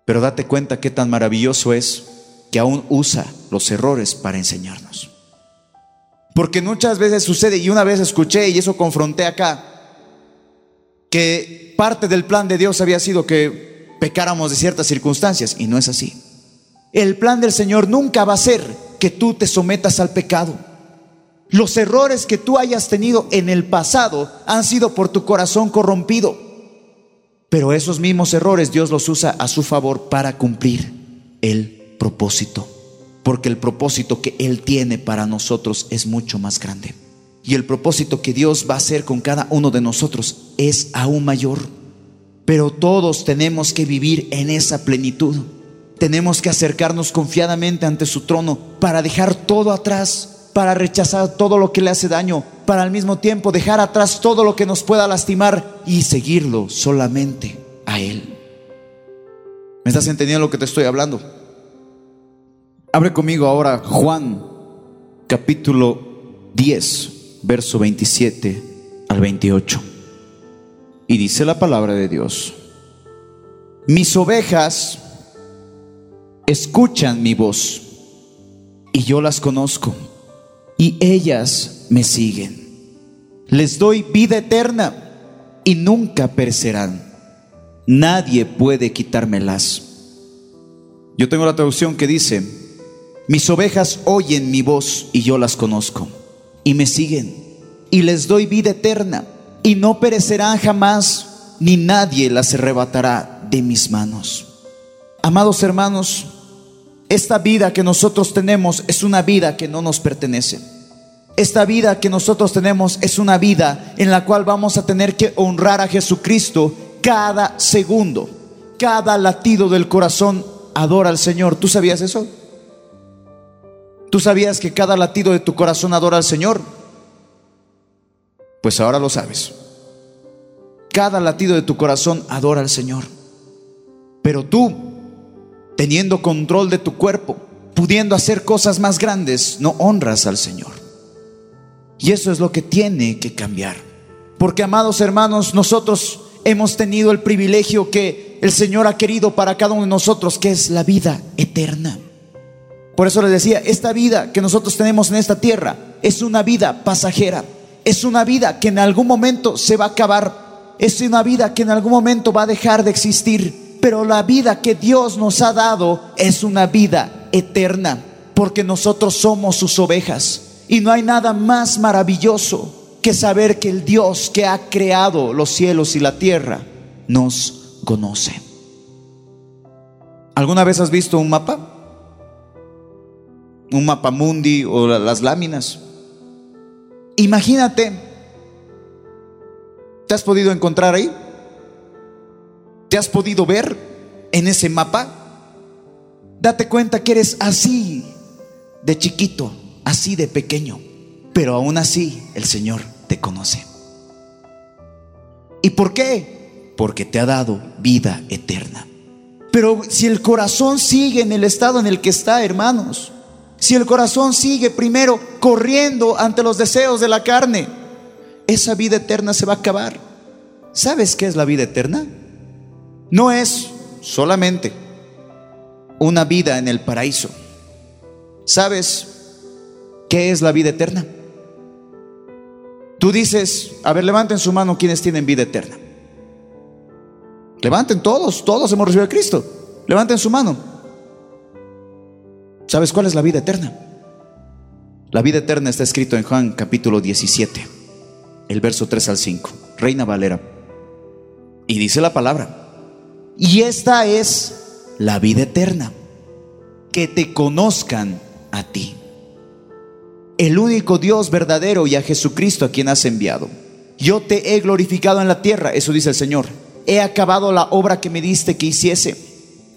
Pero date cuenta qué tan maravilloso es que aún usa los errores para enseñarnos. Porque muchas veces sucede, y una vez escuché, y eso confronté acá, que parte del plan de Dios había sido que pecáramos de ciertas circunstancias, y no es así. El plan del Señor nunca va a ser que tú te sometas al pecado. Los errores que tú hayas tenido en el pasado han sido por tu corazón corrompido. Pero esos mismos errores Dios los usa a su favor para cumplir el propósito porque el propósito que Él tiene para nosotros es mucho más grande. Y el propósito que Dios va a hacer con cada uno de nosotros es aún mayor. Pero todos tenemos que vivir en esa plenitud. Tenemos que acercarnos confiadamente ante su trono para dejar todo atrás, para rechazar todo lo que le hace daño, para al mismo tiempo dejar atrás todo lo que nos pueda lastimar y seguirlo solamente a Él. ¿Me estás entendiendo lo que te estoy hablando? Abre conmigo ahora Juan capítulo 10, verso 27 al 28. Y dice la palabra de Dios, mis ovejas escuchan mi voz y yo las conozco y ellas me siguen. Les doy vida eterna y nunca perecerán. Nadie puede quitármelas. Yo tengo la traducción que dice, mis ovejas oyen mi voz y yo las conozco y me siguen y les doy vida eterna y no perecerán jamás ni nadie las arrebatará de mis manos. Amados hermanos, esta vida que nosotros tenemos es una vida que no nos pertenece. Esta vida que nosotros tenemos es una vida en la cual vamos a tener que honrar a Jesucristo cada segundo. Cada latido del corazón adora al Señor. ¿Tú sabías eso? ¿Tú sabías que cada latido de tu corazón adora al Señor? Pues ahora lo sabes. Cada latido de tu corazón adora al Señor. Pero tú, teniendo control de tu cuerpo, pudiendo hacer cosas más grandes, no honras al Señor. Y eso es lo que tiene que cambiar. Porque, amados hermanos, nosotros hemos tenido el privilegio que el Señor ha querido para cada uno de nosotros, que es la vida eterna. Por eso les decía, esta vida que nosotros tenemos en esta tierra es una vida pasajera, es una vida que en algún momento se va a acabar, es una vida que en algún momento va a dejar de existir, pero la vida que Dios nos ha dado es una vida eterna, porque nosotros somos sus ovejas y no hay nada más maravilloso que saber que el Dios que ha creado los cielos y la tierra nos conoce. ¿Alguna vez has visto un mapa? Un mapamundi o las láminas. Imagínate, ¿te has podido encontrar ahí? ¿Te has podido ver en ese mapa? Date cuenta que eres así de chiquito, así de pequeño, pero aún así el Señor te conoce. ¿Y por qué? Porque te ha dado vida eterna. Pero si el corazón sigue en el estado en el que está, hermanos, si el corazón sigue primero corriendo ante los deseos de la carne, esa vida eterna se va a acabar. ¿Sabes qué es la vida eterna? no es solamente una vida en el paraíso. ¿Sabes qué es la vida eterna? Tú dices, a ver, levanten su mano quienes tienen vida eterna. Levanten todos, todos hemos recibido a Cristo. Levanten su mano. ¿Sabes cuál es la vida eterna? La vida eterna está escrito en Juan capítulo 17, el verso 3 al 5, Reina Valera. Y dice la palabra, y esta es la vida eterna, que te conozcan a ti, el único Dios verdadero y a Jesucristo a quien has enviado. Yo te he glorificado en la tierra, eso dice el Señor. He acabado la obra que me diste que hiciese.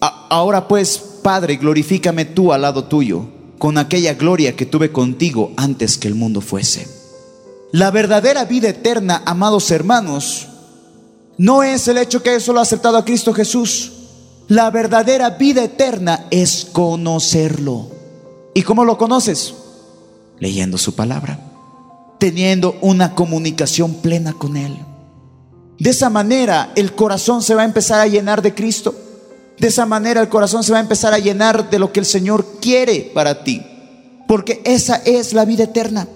ahora pues, Padre, glorifícame tú al lado tuyo con aquella gloria que tuve contigo antes que el mundo fuese. La verdadera vida eterna, amados hermanos, no es el hecho que solo ha aceptado a Cristo Jesús. La verdadera vida eterna es conocerlo. ¿Y cómo lo conoces? Leyendo su palabra, teniendo una comunicación plena con Él. De esa manera el corazón se va a empezar a llenar de Cristo de esa manera el corazón se va a empezar a llenar de lo que el Señor quiere para ti. Porque esa es la vida eterna.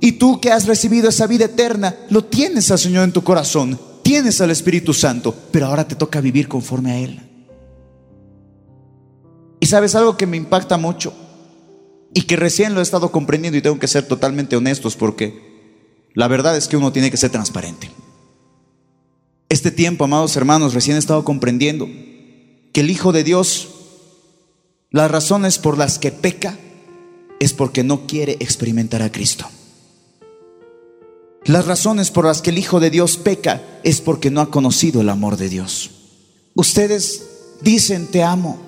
Y tú que has recibido esa vida eterna, lo tienes al Señor en tu corazón. Tienes al Espíritu Santo. Pero ahora te toca vivir conforme a Él. Y sabes algo que me impacta mucho. Y que recién lo he estado comprendiendo y tengo que ser totalmente honestos porque la verdad es que uno tiene que ser transparente. Este tiempo, amados hermanos, recién he estado comprendiendo que el Hijo de Dios, las razones por las que peca es porque no quiere experimentar a Cristo. Las razones por las que el Hijo de Dios peca es porque no ha conocido el amor de Dios. Ustedes dicen te amo.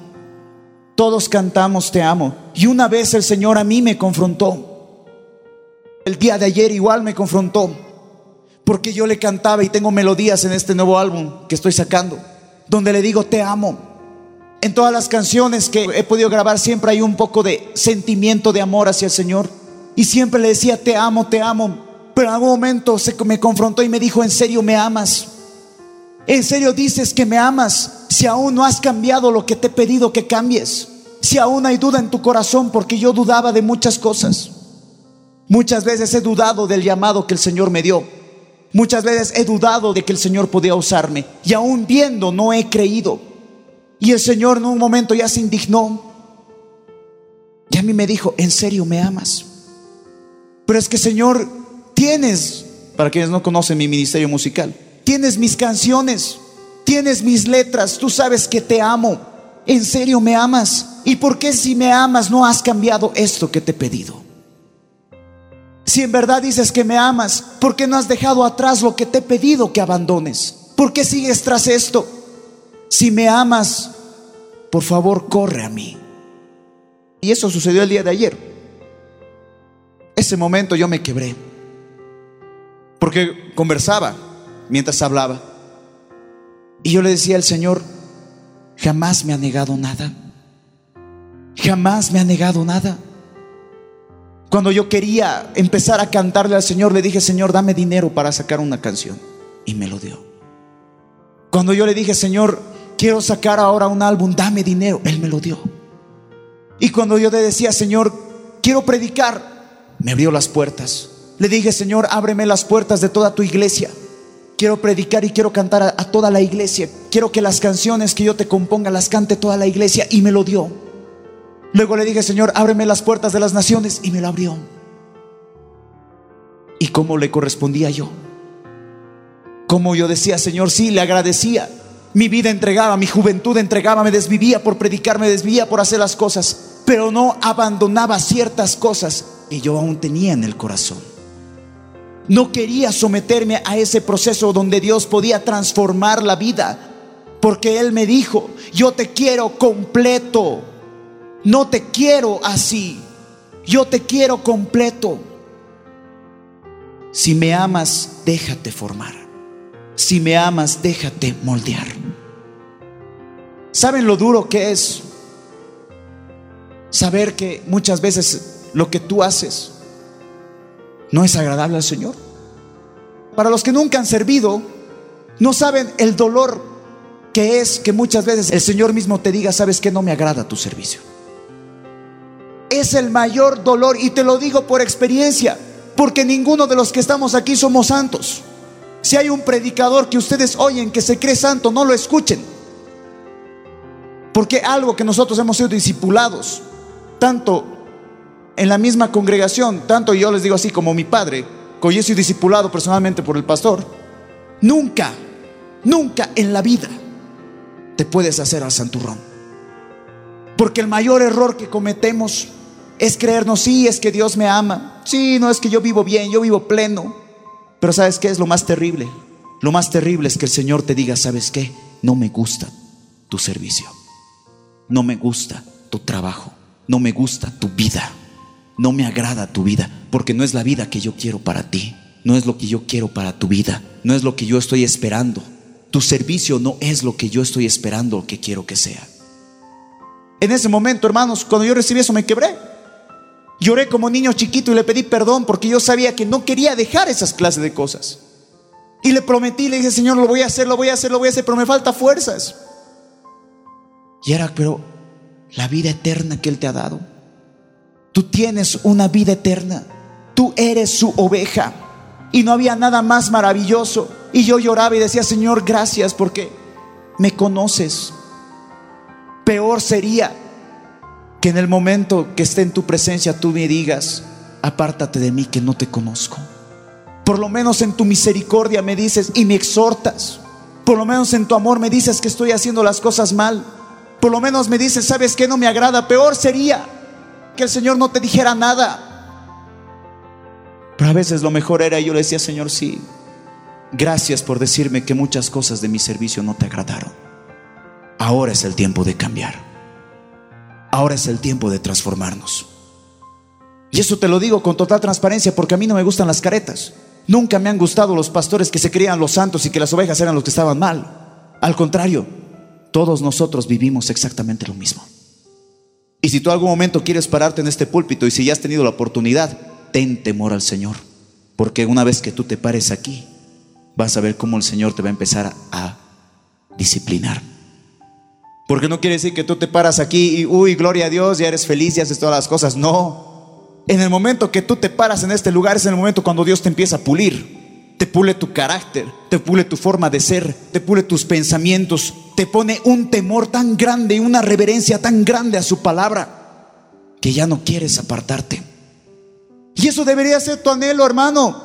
Todos cantamos te amo. Y una vez el Señor a mí me confrontó. El día de ayer igual me confrontó. Porque yo le cantaba y tengo melodías en este nuevo álbum que estoy sacando. Donde le digo te amo. En todas las canciones que he podido grabar siempre hay un poco de sentimiento de amor hacia el Señor. Y siempre le decía, te amo, te amo. Pero en algún momento se me confrontó y me dijo, ¿en serio me amas? ¿En serio dices que me amas si aún no has cambiado lo que te he pedido que cambies? Si aún hay duda en tu corazón porque yo dudaba de muchas cosas. Muchas veces he dudado del llamado que el Señor me dio. Muchas veces he dudado de que el Señor podía usarme. Y aún viendo no he creído. Y el Señor en un momento ya se indignó. Y a mí me dijo, ¿en serio me amas? Pero es que Señor, tienes, para quienes no conocen mi ministerio musical, tienes mis canciones, tienes mis letras, tú sabes que te amo. ¿En serio me amas? ¿Y por qué si me amas no has cambiado esto que te he pedido? Si en verdad dices que me amas, ¿por qué no has dejado atrás lo que te he pedido que abandones? ¿Por qué sigues tras esto? Si me amas, por favor, corre a mí. Y eso sucedió el día de ayer. Ese momento yo me quebré. Porque conversaba mientras hablaba. Y yo le decía al Señor, jamás me ha negado nada. Jamás me ha negado nada. Cuando yo quería empezar a cantarle al Señor, le dije, Señor, dame dinero para sacar una canción. Y me lo dio. Cuando yo le dije, Señor, quiero sacar ahora un álbum, dame dinero. Él me lo dio. Y cuando yo le decía, Señor, quiero predicar, me abrió las puertas. Le dije, Señor, ábreme las puertas de toda tu iglesia. Quiero predicar y quiero cantar a, toda la iglesia. Quiero que las canciones que yo te componga las cante toda la iglesia. Y me lo dio. Luego le dije, Señor, ábreme las puertas de las naciones. Y me lo abrió. ¿Y cómo le correspondía yo? Como yo decía, Señor, sí, le agradecía mi vida entregaba, mi juventud entregaba, me desvivía por predicar, me desvivía por hacer las cosas, pero no abandonaba ciertas cosas que yo aún tenía en el corazón. No quería someterme a ese proceso donde Dios podía transformar la vida, porque Él me dijo, yo te quiero completo, no te quiero así, yo te quiero completo. Si me amas, déjate formar. Si me amas, déjate moldear. ¿Saben lo duro que es saber que muchas veces lo que tú haces no es agradable al Señor? Para los que nunca han servido, no saben el dolor que es que muchas veces el Señor mismo te diga, sabes que no me agrada tu servicio. Es el mayor dolor y te lo digo por experiencia, porque ninguno de los que estamos aquí somos santos. Si hay un predicador que ustedes oyen que se cree santo, no lo escuchen. Porque algo que nosotros hemos sido discipulados, tanto en la misma congregación, tanto yo les digo así como mi padre, que yo soy discipulado personalmente por el pastor, nunca, nunca en la vida te puedes hacer al santurrón. Porque el mayor error que cometemos es creernos, sí, es que Dios me ama, sí, no es que yo vivo bien, yo vivo pleno. Pero ¿sabes qué es lo más terrible? Lo más terrible es que el Señor te diga, ¿sabes qué? No me gusta tu servicio, no me gusta tu trabajo, no me gusta tu vida, no me agrada tu vida, porque no es la vida que yo quiero para ti, no es lo que yo quiero para tu vida, no es lo que yo estoy esperando. Tu servicio no es lo que yo estoy esperando o que quiero que sea. En ese momento, hermanos, cuando yo recibí eso me quebré. Lloré como niño chiquito y le pedí perdón porque yo sabía que no quería dejar esas clases de cosas. Y le prometí, le dije, Señor, lo voy a hacer, lo voy a hacer, lo voy a hacer, pero me falta fuerzas. Y era, pero la vida eterna que Él te ha dado. Tú tienes una vida eterna. Tú eres su oveja. Y no había nada más maravilloso. Y yo lloraba y decía, Señor, gracias porque me conoces. Peor sería que en el momento que esté en tu presencia tú me digas, apártate de mí que no te conozco. Por lo menos en tu misericordia me dices y me exhortas. Por lo menos en tu amor me dices que estoy haciendo las cosas mal. Por lo menos me dices, ¿sabes qué no me agrada? Peor sería que el Señor no te dijera nada. Pero a veces lo mejor era, yo le decía, Señor, sí, gracias por decirme que muchas cosas de mi servicio no te agradaron. Ahora es el tiempo de cambiar. Ahora es el tiempo de transformarnos. Y eso te lo digo con total transparencia porque a mí no me gustan las caretas. Nunca me han gustado los pastores que se creían los santos y que las ovejas eran los que estaban mal. Al contrario, todos nosotros vivimos exactamente lo mismo. Y si tú algún momento quieres pararte en este púlpito y si ya has tenido la oportunidad, ten temor al Señor. Porque una vez que tú te pares aquí, vas a ver cómo el Señor te va a empezar a disciplinar. Porque no quiere decir que tú te paras aquí y, uy, gloria a Dios, ya eres feliz y haces todas las cosas. No. En el momento que tú te paras en este lugar es en el momento cuando Dios te empieza a pulir. Te pule tu carácter, te pule tu forma de ser, te pule tus pensamientos, te pone un temor tan grande y una reverencia tan grande a su palabra que ya no quieres apartarte. Y eso debería ser tu anhelo, hermano.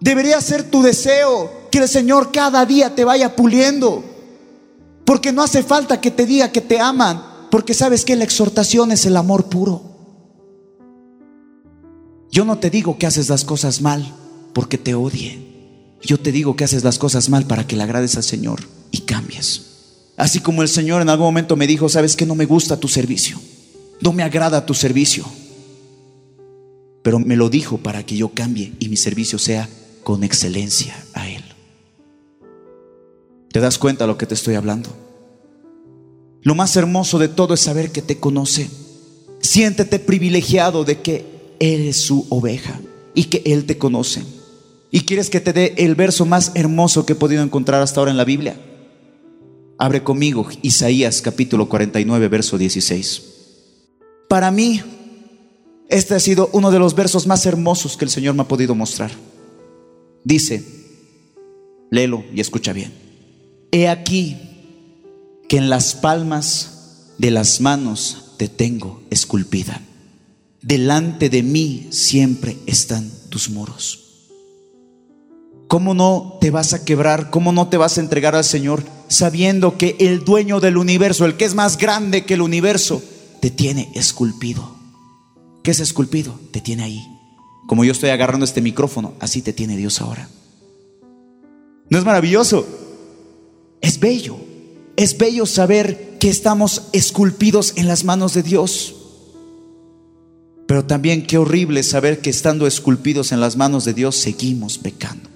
Debería ser tu deseo que el Señor cada día te vaya puliendo. Porque no hace falta que te diga que te aman, porque sabes que la exhortación es el amor puro. Yo no te digo que haces las cosas mal porque te odie. Yo te digo que haces las cosas mal para que le agrades al Señor y cambies. Así como el Señor en algún momento me dijo, sabes que no me gusta tu servicio, no me agrada tu servicio, pero me lo dijo para que yo cambie y mi servicio sea con excelencia a Él. ¿Te das cuenta de lo que te estoy hablando? Lo más hermoso de todo es saber que te conoce. Siéntete privilegiado de que eres su oveja y que Él te conoce. ¿Y quieres que te dé el verso más hermoso que he podido encontrar hasta ahora en la Biblia? Abre conmigo Isaías capítulo 49, verso 16. Para mí, este ha sido uno de los versos más hermosos que el Señor me ha podido mostrar. Dice, léelo y escucha bien. He aquí que en las palmas de las manos te tengo esculpida. Delante de mí siempre están tus muros. ¿Cómo no te vas a quebrar? ¿Cómo no te vas a entregar al Señor sabiendo que el dueño del universo, el que es más grande que el universo, te tiene esculpido? ¿Qué es esculpido? Te tiene ahí. Como yo estoy agarrando este micrófono, así te tiene Dios ahora. ¿No es maravilloso? Es bello, es bello saber que estamos esculpidos en las manos de Dios. Pero también qué horrible saber que estando esculpidos en las manos de Dios seguimos pecando.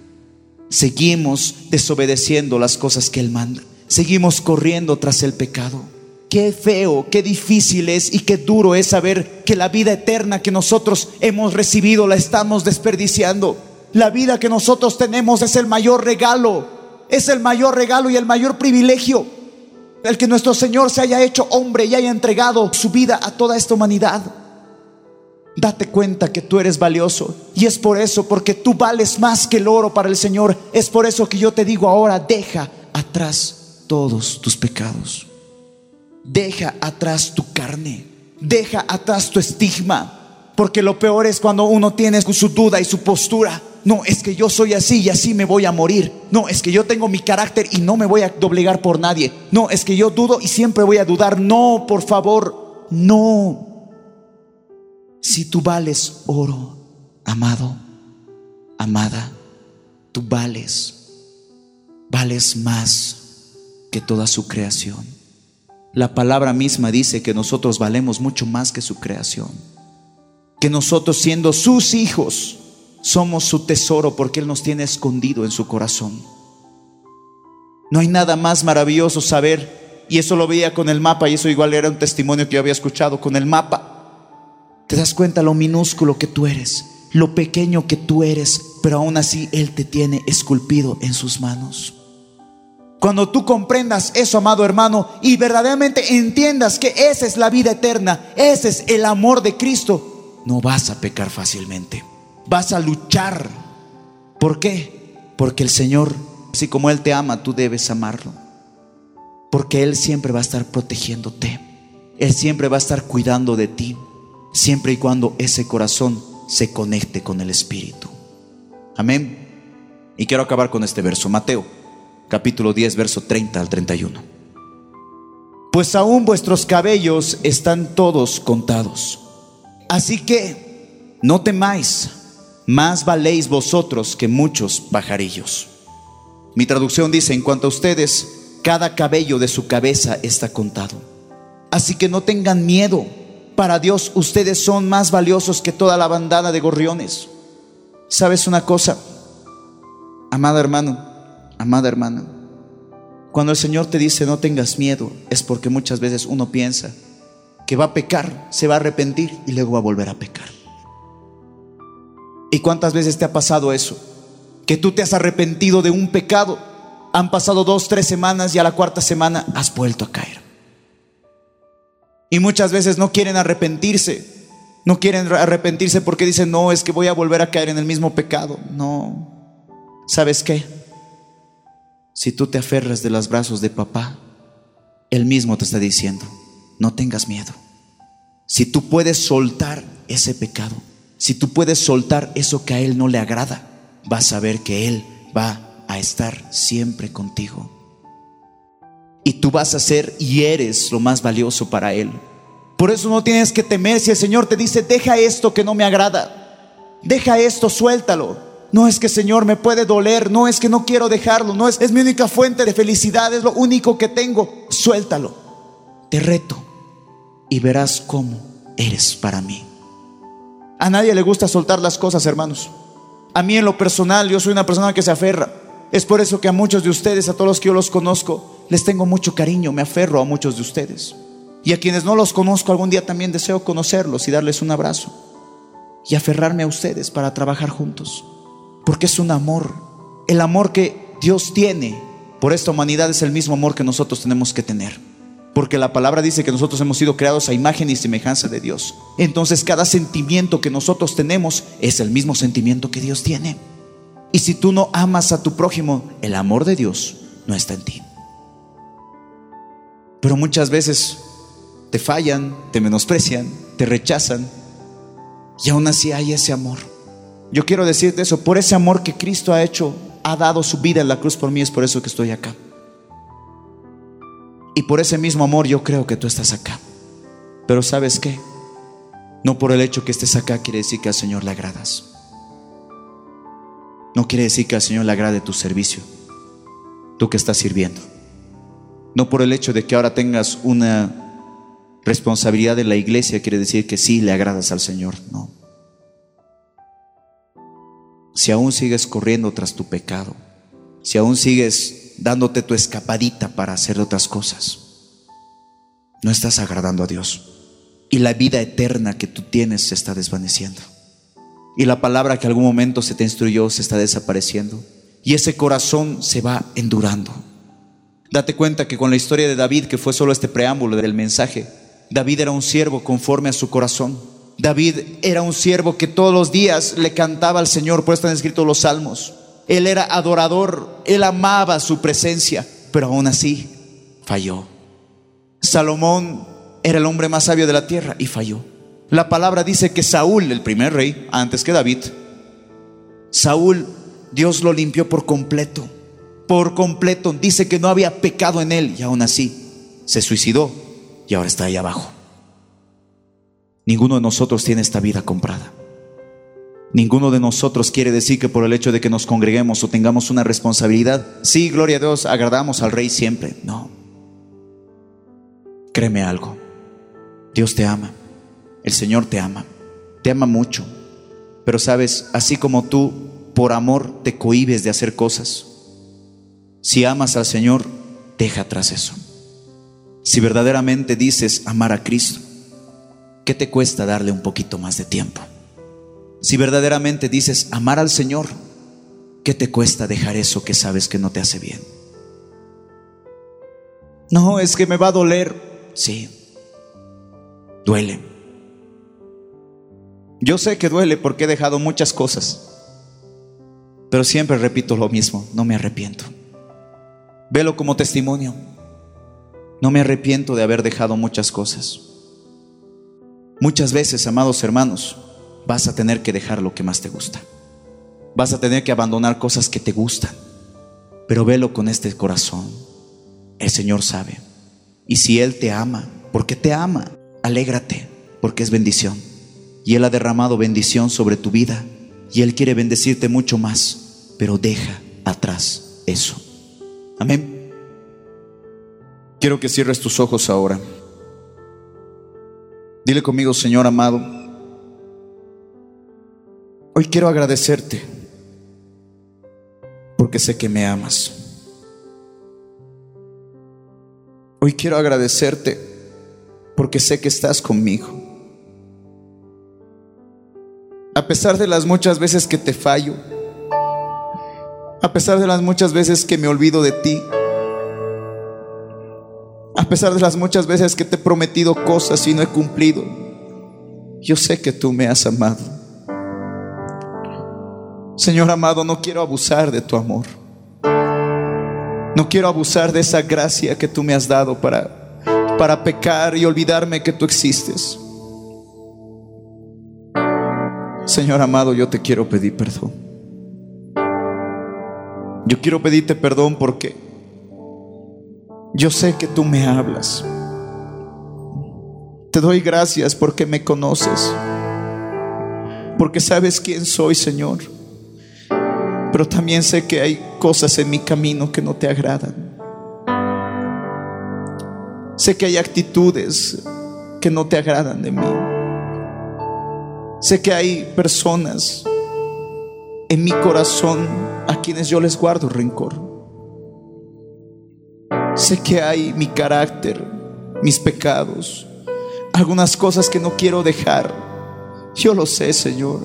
Seguimos desobedeciendo las cosas que Él manda. Seguimos corriendo tras el pecado. Qué feo, qué difícil es y qué duro es saber que la vida eterna que nosotros hemos recibido la estamos desperdiciando. La vida que nosotros tenemos es el mayor regalo es el mayor regalo y el mayor privilegio. el que nuestro Señor se haya hecho hombre y haya entregado su vida a toda esta humanidad. Date cuenta que tú eres valioso. Y es por eso, porque tú vales más que el oro para el Señor. Es por eso que yo te digo ahora, deja atrás todos tus pecados. Deja atrás tu carne. Deja atrás tu estigma. Porque lo peor es cuando uno tiene su duda y su postura. No, es que yo soy así y así me voy a morir. No, es que yo tengo mi carácter y no me voy a doblegar por nadie. No, es que yo dudo y siempre voy a dudar. No, por favor, no. Si tú vales oro, amado, amada, tú vales, vales más que toda su creación. La palabra misma dice que nosotros valemos mucho más que su creación. Que nosotros siendo sus hijos somos su tesoro porque Él nos tiene escondido en su corazón. No hay nada más maravilloso saber, y eso lo veía con el mapa, y eso igual era un testimonio que yo había escuchado con el mapa te das cuenta lo minúsculo que tú eres, lo pequeño que tú eres, pero aún así Él te tiene esculpido en sus manos. Cuando tú comprendas eso, amado hermano, y verdaderamente entiendas que esa es la vida eterna, ese es el amor de Cristo, no vas a pecar fácilmente. Vas a luchar. ¿Por qué? Porque el Señor, así como Él te ama, tú debes amarlo. Porque Él siempre va a estar protegiéndote. Él siempre va a estar cuidando de ti siempre y cuando ese corazón se conecte con el Espíritu. Amén. Y quiero acabar con este verso, Mateo, capítulo 10, verso 30 al 31. Pues aún vuestros cabellos están todos contados. Así que no temáis, más valéis vosotros que muchos pajarillos. Mi traducción dice, en cuanto a ustedes, cada cabello de su cabeza está contado. Así que no tengan miedo para Dios ustedes son más valiosos que toda la bandada de gorriones. ¿Sabes una cosa? Amado hermano, amada hermana, cuando el Señor te dice no tengas miedo, es porque muchas veces uno piensa que va a pecar, se va a arrepentir y luego va a volver a pecar. ¿Y cuántas veces te ha pasado eso? Que tú te has arrepentido de un pecado, han pasado dos, tres semanas y a la cuarta semana has vuelto a caer. Y muchas veces no quieren arrepentirse. No quieren arrepentirse porque dicen, no, es que voy a volver a caer en el mismo pecado. No. ¿Sabes qué? Si tú te aferras de los brazos de papá, él mismo te está diciendo, no tengas miedo. Si tú puedes soltar ese pecado, si tú puedes soltar eso que a él no le agrada, vas a ver que él va a estar siempre contigo. Y tú vas a ser y eres lo más valioso para Él. Por eso no tienes que temer si el Señor te dice, deja esto que no me agrada. Deja esto, suéltalo. No es que Señor me puede doler, no es que no quiero dejarlo, no es, es mi única fuente de felicidad, es lo único que tengo. Suéltalo. Te reto y verás cómo eres para mí. A nadie le gusta soltar las cosas, hermanos. A mí en lo personal, yo soy una persona que se aferra. Es por eso que a muchos de ustedes, a todos los que yo los conozco, les tengo mucho cariño, me aferro a muchos de ustedes. Y a quienes no los conozco algún día también deseo conocerlos y darles un abrazo. Y aferrarme a ustedes para trabajar juntos. Porque es un amor. El amor que Dios tiene por esta humanidad es el mismo amor que nosotros tenemos que tener. Porque la palabra dice que nosotros hemos sido creados a imagen y semejanza de Dios. Entonces cada sentimiento que nosotros tenemos es el mismo sentimiento que Dios tiene. Y si tú no amas a tu prójimo, el amor de Dios no está en ti. Pero muchas veces te fallan, te menosprecian, te rechazan y aún así hay ese amor. Yo quiero decirte eso, por ese amor que Cristo ha hecho, ha dado su vida en la cruz por mí, es por eso que estoy acá. Y por ese mismo amor yo creo que tú estás acá. Pero ¿sabes qué? No por el hecho que estés acá quiere decir que al Señor le agradas. No quiere decir que al Señor le agrade tu servicio, tú que estás sirviendo. No por el hecho de que ahora tengas una responsabilidad de la iglesia quiere decir que sí le agradas al Señor, no. Si aún sigues corriendo tras tu pecado, si aún sigues dándote tu escapadita para hacer otras cosas, no estás agradando a Dios. Y la vida eterna que tú tienes se está desvaneciendo. Y la palabra que algún momento se te instruyó se está desapareciendo. Y ese corazón se va endurando. Date cuenta que con la historia de David, que fue solo este preámbulo del mensaje, David era un siervo conforme a su corazón. David era un siervo que todos los días le cantaba al Señor, por eso están escritos los salmos. Él era adorador, él amaba su presencia, pero aún así falló. Salomón era el hombre más sabio de la tierra y falló. La palabra dice que Saúl, el primer rey, antes que David, Saúl, Dios lo limpió por completo. Por completo. Dice que no había pecado en él y aún así se suicidó y ahora está ahí abajo. Ninguno de nosotros tiene esta vida comprada. Ninguno de nosotros quiere decir que por el hecho de que nos congreguemos o tengamos una responsabilidad, sí, gloria a Dios, agradamos al rey siempre. No. Créeme algo. Dios te ama. El Señor te ama. Te ama mucho. Pero sabes, así como tú por amor te cohibes de hacer cosas, si amas al Señor, deja atrás eso. Si verdaderamente dices amar a Cristo, ¿qué te cuesta darle un poquito más de tiempo? Si verdaderamente dices amar al Señor, ¿qué te cuesta dejar eso que sabes que no te hace bien? No, es que me va a doler. Sí, duele. Yo sé que duele porque he dejado muchas cosas, pero siempre repito lo mismo, no me arrepiento. Velo como testimonio. No me arrepiento de haber dejado muchas cosas. Muchas veces, amados hermanos, vas a tener que dejar lo que más te gusta. Vas a tener que abandonar cosas que te gustan. Pero velo con este corazón. El Señor sabe. Y si Él te ama, porque te ama, alégrate, porque es bendición. Y Él ha derramado bendición sobre tu vida. Y Él quiere bendecirte mucho más. Pero deja atrás eso. Amén. Quiero que cierres tus ojos ahora. Dile conmigo, Señor amado. Hoy quiero agradecerte porque sé que me amas. Hoy quiero agradecerte porque sé que estás conmigo. A pesar de las muchas veces que te fallo, a pesar de las muchas veces que me olvido de ti, a pesar de las muchas veces que te he prometido cosas y no he cumplido, yo sé que tú me has amado. Señor amado, no quiero abusar de tu amor. No quiero abusar de esa gracia que tú me has dado para, para pecar y olvidarme que tú existes. Señor amado, yo te quiero pedir perdón. Yo quiero pedirte perdón porque yo sé que tú me hablas. Te doy gracias porque me conoces. Porque sabes quién soy, Señor. Pero también sé que hay cosas en mi camino que no te agradan. Sé que hay actitudes que no te agradan de mí. Sé que hay personas en mi corazón a quienes yo les guardo rencor. Sé que hay mi carácter, mis pecados, algunas cosas que no quiero dejar. Yo lo sé, Señor.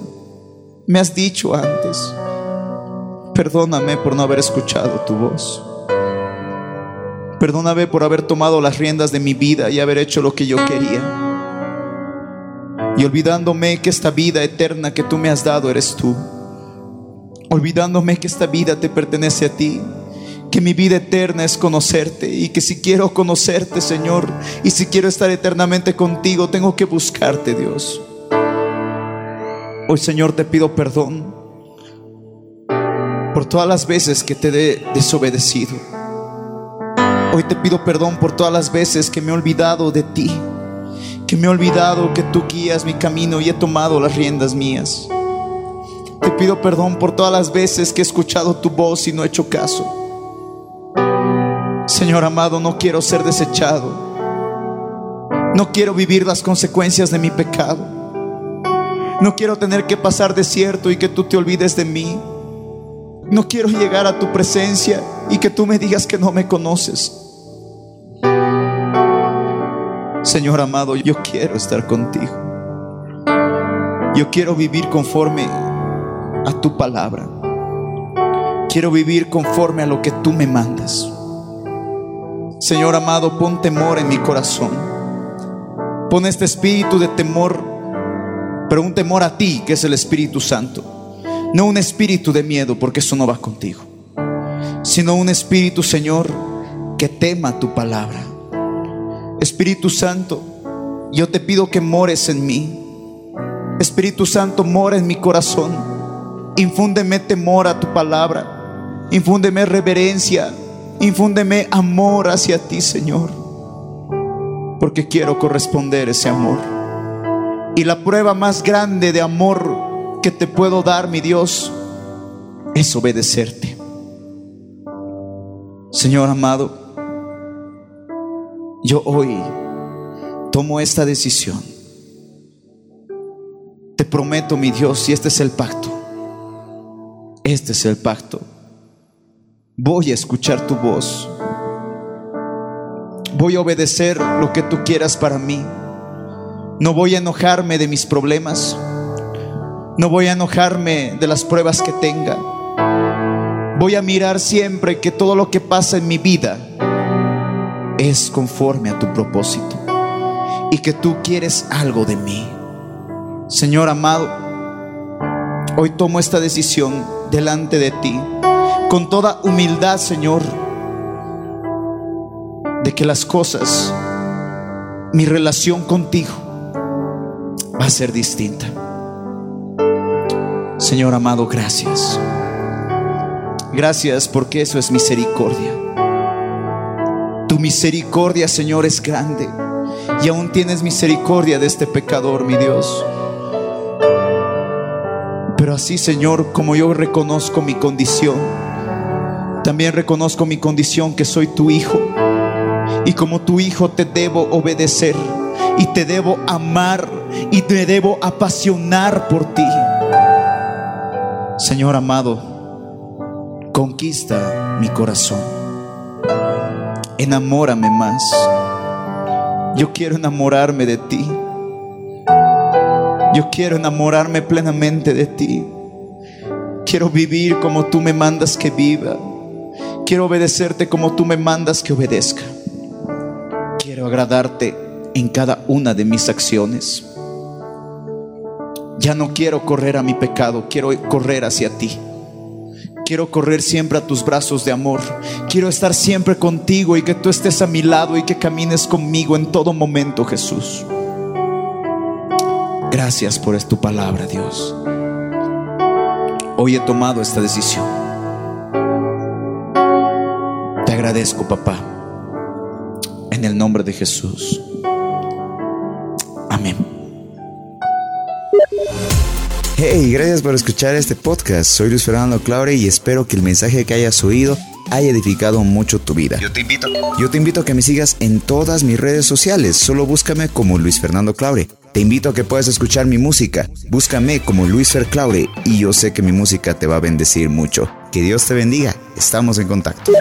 Me has dicho antes. Perdóname por no haber escuchado tu voz. Perdóname por haber tomado las riendas de mi vida y haber hecho lo que yo quería. Y olvidándome que esta vida eterna que tú me has dado eres tú. Olvidándome que esta vida te pertenece a ti. Que mi vida eterna es conocerte y que si quiero conocerte, Señor, y si quiero estar eternamente contigo, tengo que buscarte, Dios. Hoy, Señor, te pido perdón por todas las veces que te he desobedecido. Hoy te pido perdón por todas las veces que me he olvidado de ti, que me he olvidado que tú guías mi camino y he tomado las riendas mías. Te pido perdón por todas las veces que he escuchado tu voz y no he hecho caso. Señor amado, no quiero ser desechado. No quiero vivir las consecuencias de mi pecado. No quiero tener que pasar desierto y que tú te olvides de mí. No quiero llegar a tu presencia y que tú me digas que no me conoces. Señor amado, yo quiero estar contigo. Yo quiero vivir conforme a tu palabra. Quiero vivir conforme a lo que tú me mandas. Señor amado, pon temor en mi corazón. Pon este espíritu de temor, pero un temor a ti, que es el Espíritu Santo. No un espíritu de miedo, porque eso no va contigo, sino un espíritu, Señor, que tema tu palabra. Espíritu Santo, yo te pido que mores en mí. Espíritu Santo, mora en mi corazón. Infúndeme temor a tu palabra. Infúndeme reverencia. Infúndeme amor hacia ti, Señor. Porque quiero corresponder ese amor. Y la prueba más grande de amor que te puedo dar, mi Dios, es obedecerte. Señor amado, yo hoy tomo esta decisión. Te prometo, mi Dios, y este es el pacto. Este es el pacto voy a escuchar tu voz. Voy a obedecer lo que tú quieras para mí. No voy a enojarme de mis problemas. No voy a enojarme de las pruebas que tenga. Voy a mirar siempre que todo lo que pasa en mi vida es conforme a tu propósito y que tú quieres algo de mí. Señor amado, hoy tomo esta decisión delante de ti con toda humildad, Señor, de que las cosas, mi relación contigo va a ser distinta. Señor amado, gracias. Gracias porque eso es misericordia. Tu misericordia, Señor, es grande. Y aún tienes misericordia de este pecador, mi Dios. Pero así, Señor, como yo reconozco mi condición, también reconozco mi condición que soy tu hijo. Y como tu hijo te debo obedecer y te debo amar y te debo apasionar por ti. Señor amado, conquista mi corazón. Enamórame más. Yo quiero enamorarme de ti. Yo quiero enamorarme plenamente de ti. Quiero vivir como tú me mandas que viva. Quiero obedecerte como tú me mandas que obedezca. Quiero agradarte en cada una de mis acciones. Ya no quiero correr a mi pecado, quiero correr hacia ti. Quiero correr siempre a tus brazos de amor. Quiero estar siempre contigo y que tú estés a mi lado y que camines conmigo en todo momento, Jesús. Gracias por tu palabra, Dios. Hoy he tomado esta decisión agradezco, papá. En el nombre de Jesús. Amén. Hey, gracias por escuchar este podcast. Soy Luis Fernando Claure y espero que el mensaje que hayas oído haya edificado mucho tu vida. Yo te invito. Yo te invito a que me sigas en todas mis redes sociales. Solo búscame como Luis Fernando Claure. Te invito a que puedas escuchar mi música. Búscame como Luis Fer Claure y yo sé que mi música te va a bendecir mucho. Que Dios te bendiga. Estamos en contacto.